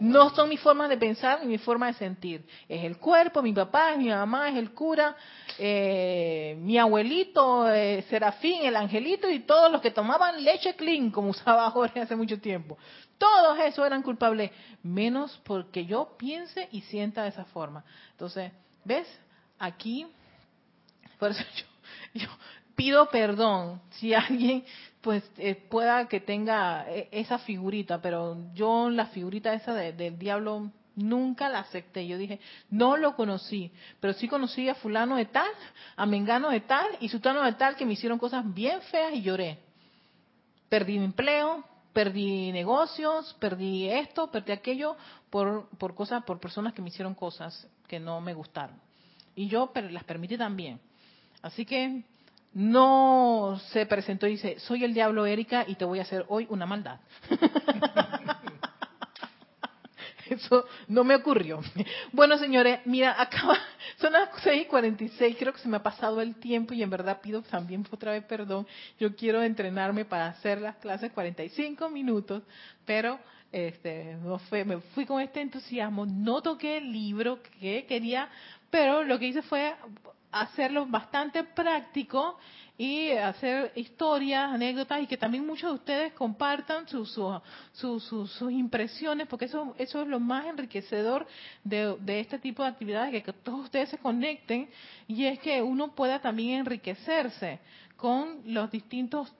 No son mis formas de pensar ni mi forma de sentir. Es el cuerpo, mi papá, mi mamá, es el cura, eh, mi abuelito, eh, Serafín, el angelito y todos los que tomaban leche clean, como usaba Jorge hace mucho tiempo. Todos esos eran culpables, menos porque yo piense y sienta de esa forma. Entonces, ¿ves? Aquí, por eso yo pido perdón si alguien pues eh, pueda que tenga eh, esa figurita, pero yo la figurita esa del diablo nunca la acepté. Yo dije, no lo conocí, pero sí conocí a fulano de tal, a mengano de tal y sutano de tal que me hicieron cosas bien feas y lloré. Perdí mi empleo, perdí negocios, perdí esto, perdí aquello por, por cosas, por personas que me hicieron cosas que no me gustaron. Y yo las permití también. Así que no se presentó y dice, soy el diablo Erika y te voy a hacer hoy una maldad. Eso no me ocurrió. Bueno, señores, mira, acaba, son las 6:46, creo que se me ha pasado el tiempo y en verdad pido también otra vez perdón. Yo quiero entrenarme para hacer las clases 45 minutos, pero este, no fue, me fui con este entusiasmo, no toqué el libro que quería, pero lo que hice fue hacerlo bastante práctico y hacer historias, anécdotas y que también muchos de ustedes compartan sus, impresiones, porque eso, eso es lo más enriquecedor de, este tipo de actividades, que, todos ustedes se conecten y es que uno pueda también enriquecerse con los distintos,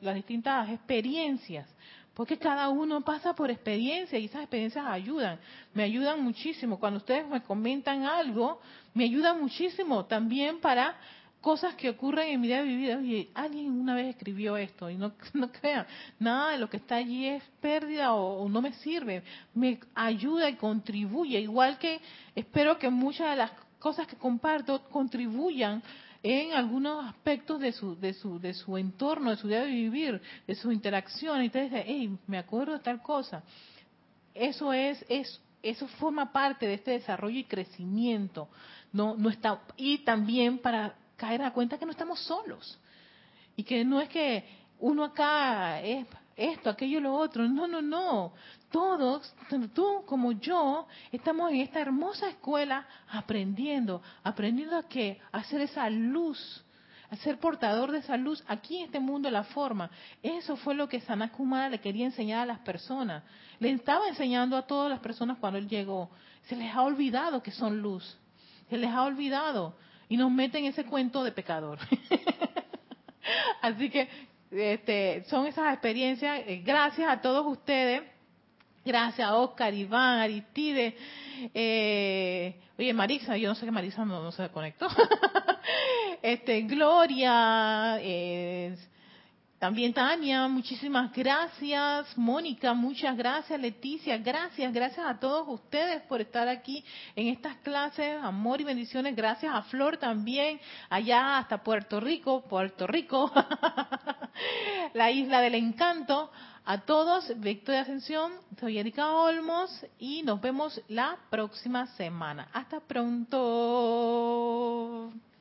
las distintas experiencias. Porque cada uno pasa por experiencias y esas experiencias ayudan, me ayudan muchísimo. Cuando ustedes me comentan algo, me ayuda muchísimo también para cosas que ocurren en mi día de vida. Oye, alguien una vez escribió esto y no, no crean, nada de lo que está allí es pérdida o, no me sirve. Me ayuda y contribuye. Igual que espero que muchas de las cosas que comparto contribuyan en algunos aspectos de su, de su, de su entorno, de su día de vivir, de su interacción. Y ustedes dicen, hey, me acuerdo de tal cosa. Eso es, es eso forma parte de este desarrollo y crecimiento. No, no está, y también para caer a cuenta que no estamos solos. Y que no es que uno acá es esto, aquello, lo otro. No, no, no. Todos, tú como yo, estamos en esta hermosa escuela aprendiendo, aprendiendo a qué, a hacer esa luz, a ser portador de esa luz aquí en este mundo la forma. Eso fue lo que Sanakumara le quería enseñar a las personas. Le estaba enseñando a todas las personas cuando él llegó. Se les ha olvidado que son luz. Se les ha olvidado. Y nos meten ese cuento de pecador. Así que este, son esas experiencias. Eh, gracias a todos ustedes. Gracias a Oscar, Iván, Aristide. Eh, oye, Marisa, yo no sé que Marisa no, no se conectó. este, Gloria, eh, también Tania, muchísimas gracias. Mónica, muchas gracias. Leticia, gracias. Gracias a todos ustedes por estar aquí en estas clases. Amor y bendiciones. Gracias a Flor también, allá hasta Puerto Rico, Puerto Rico, la isla del encanto. A todos, Victoria Ascensión, soy Erika Olmos y nos vemos la próxima semana. Hasta pronto.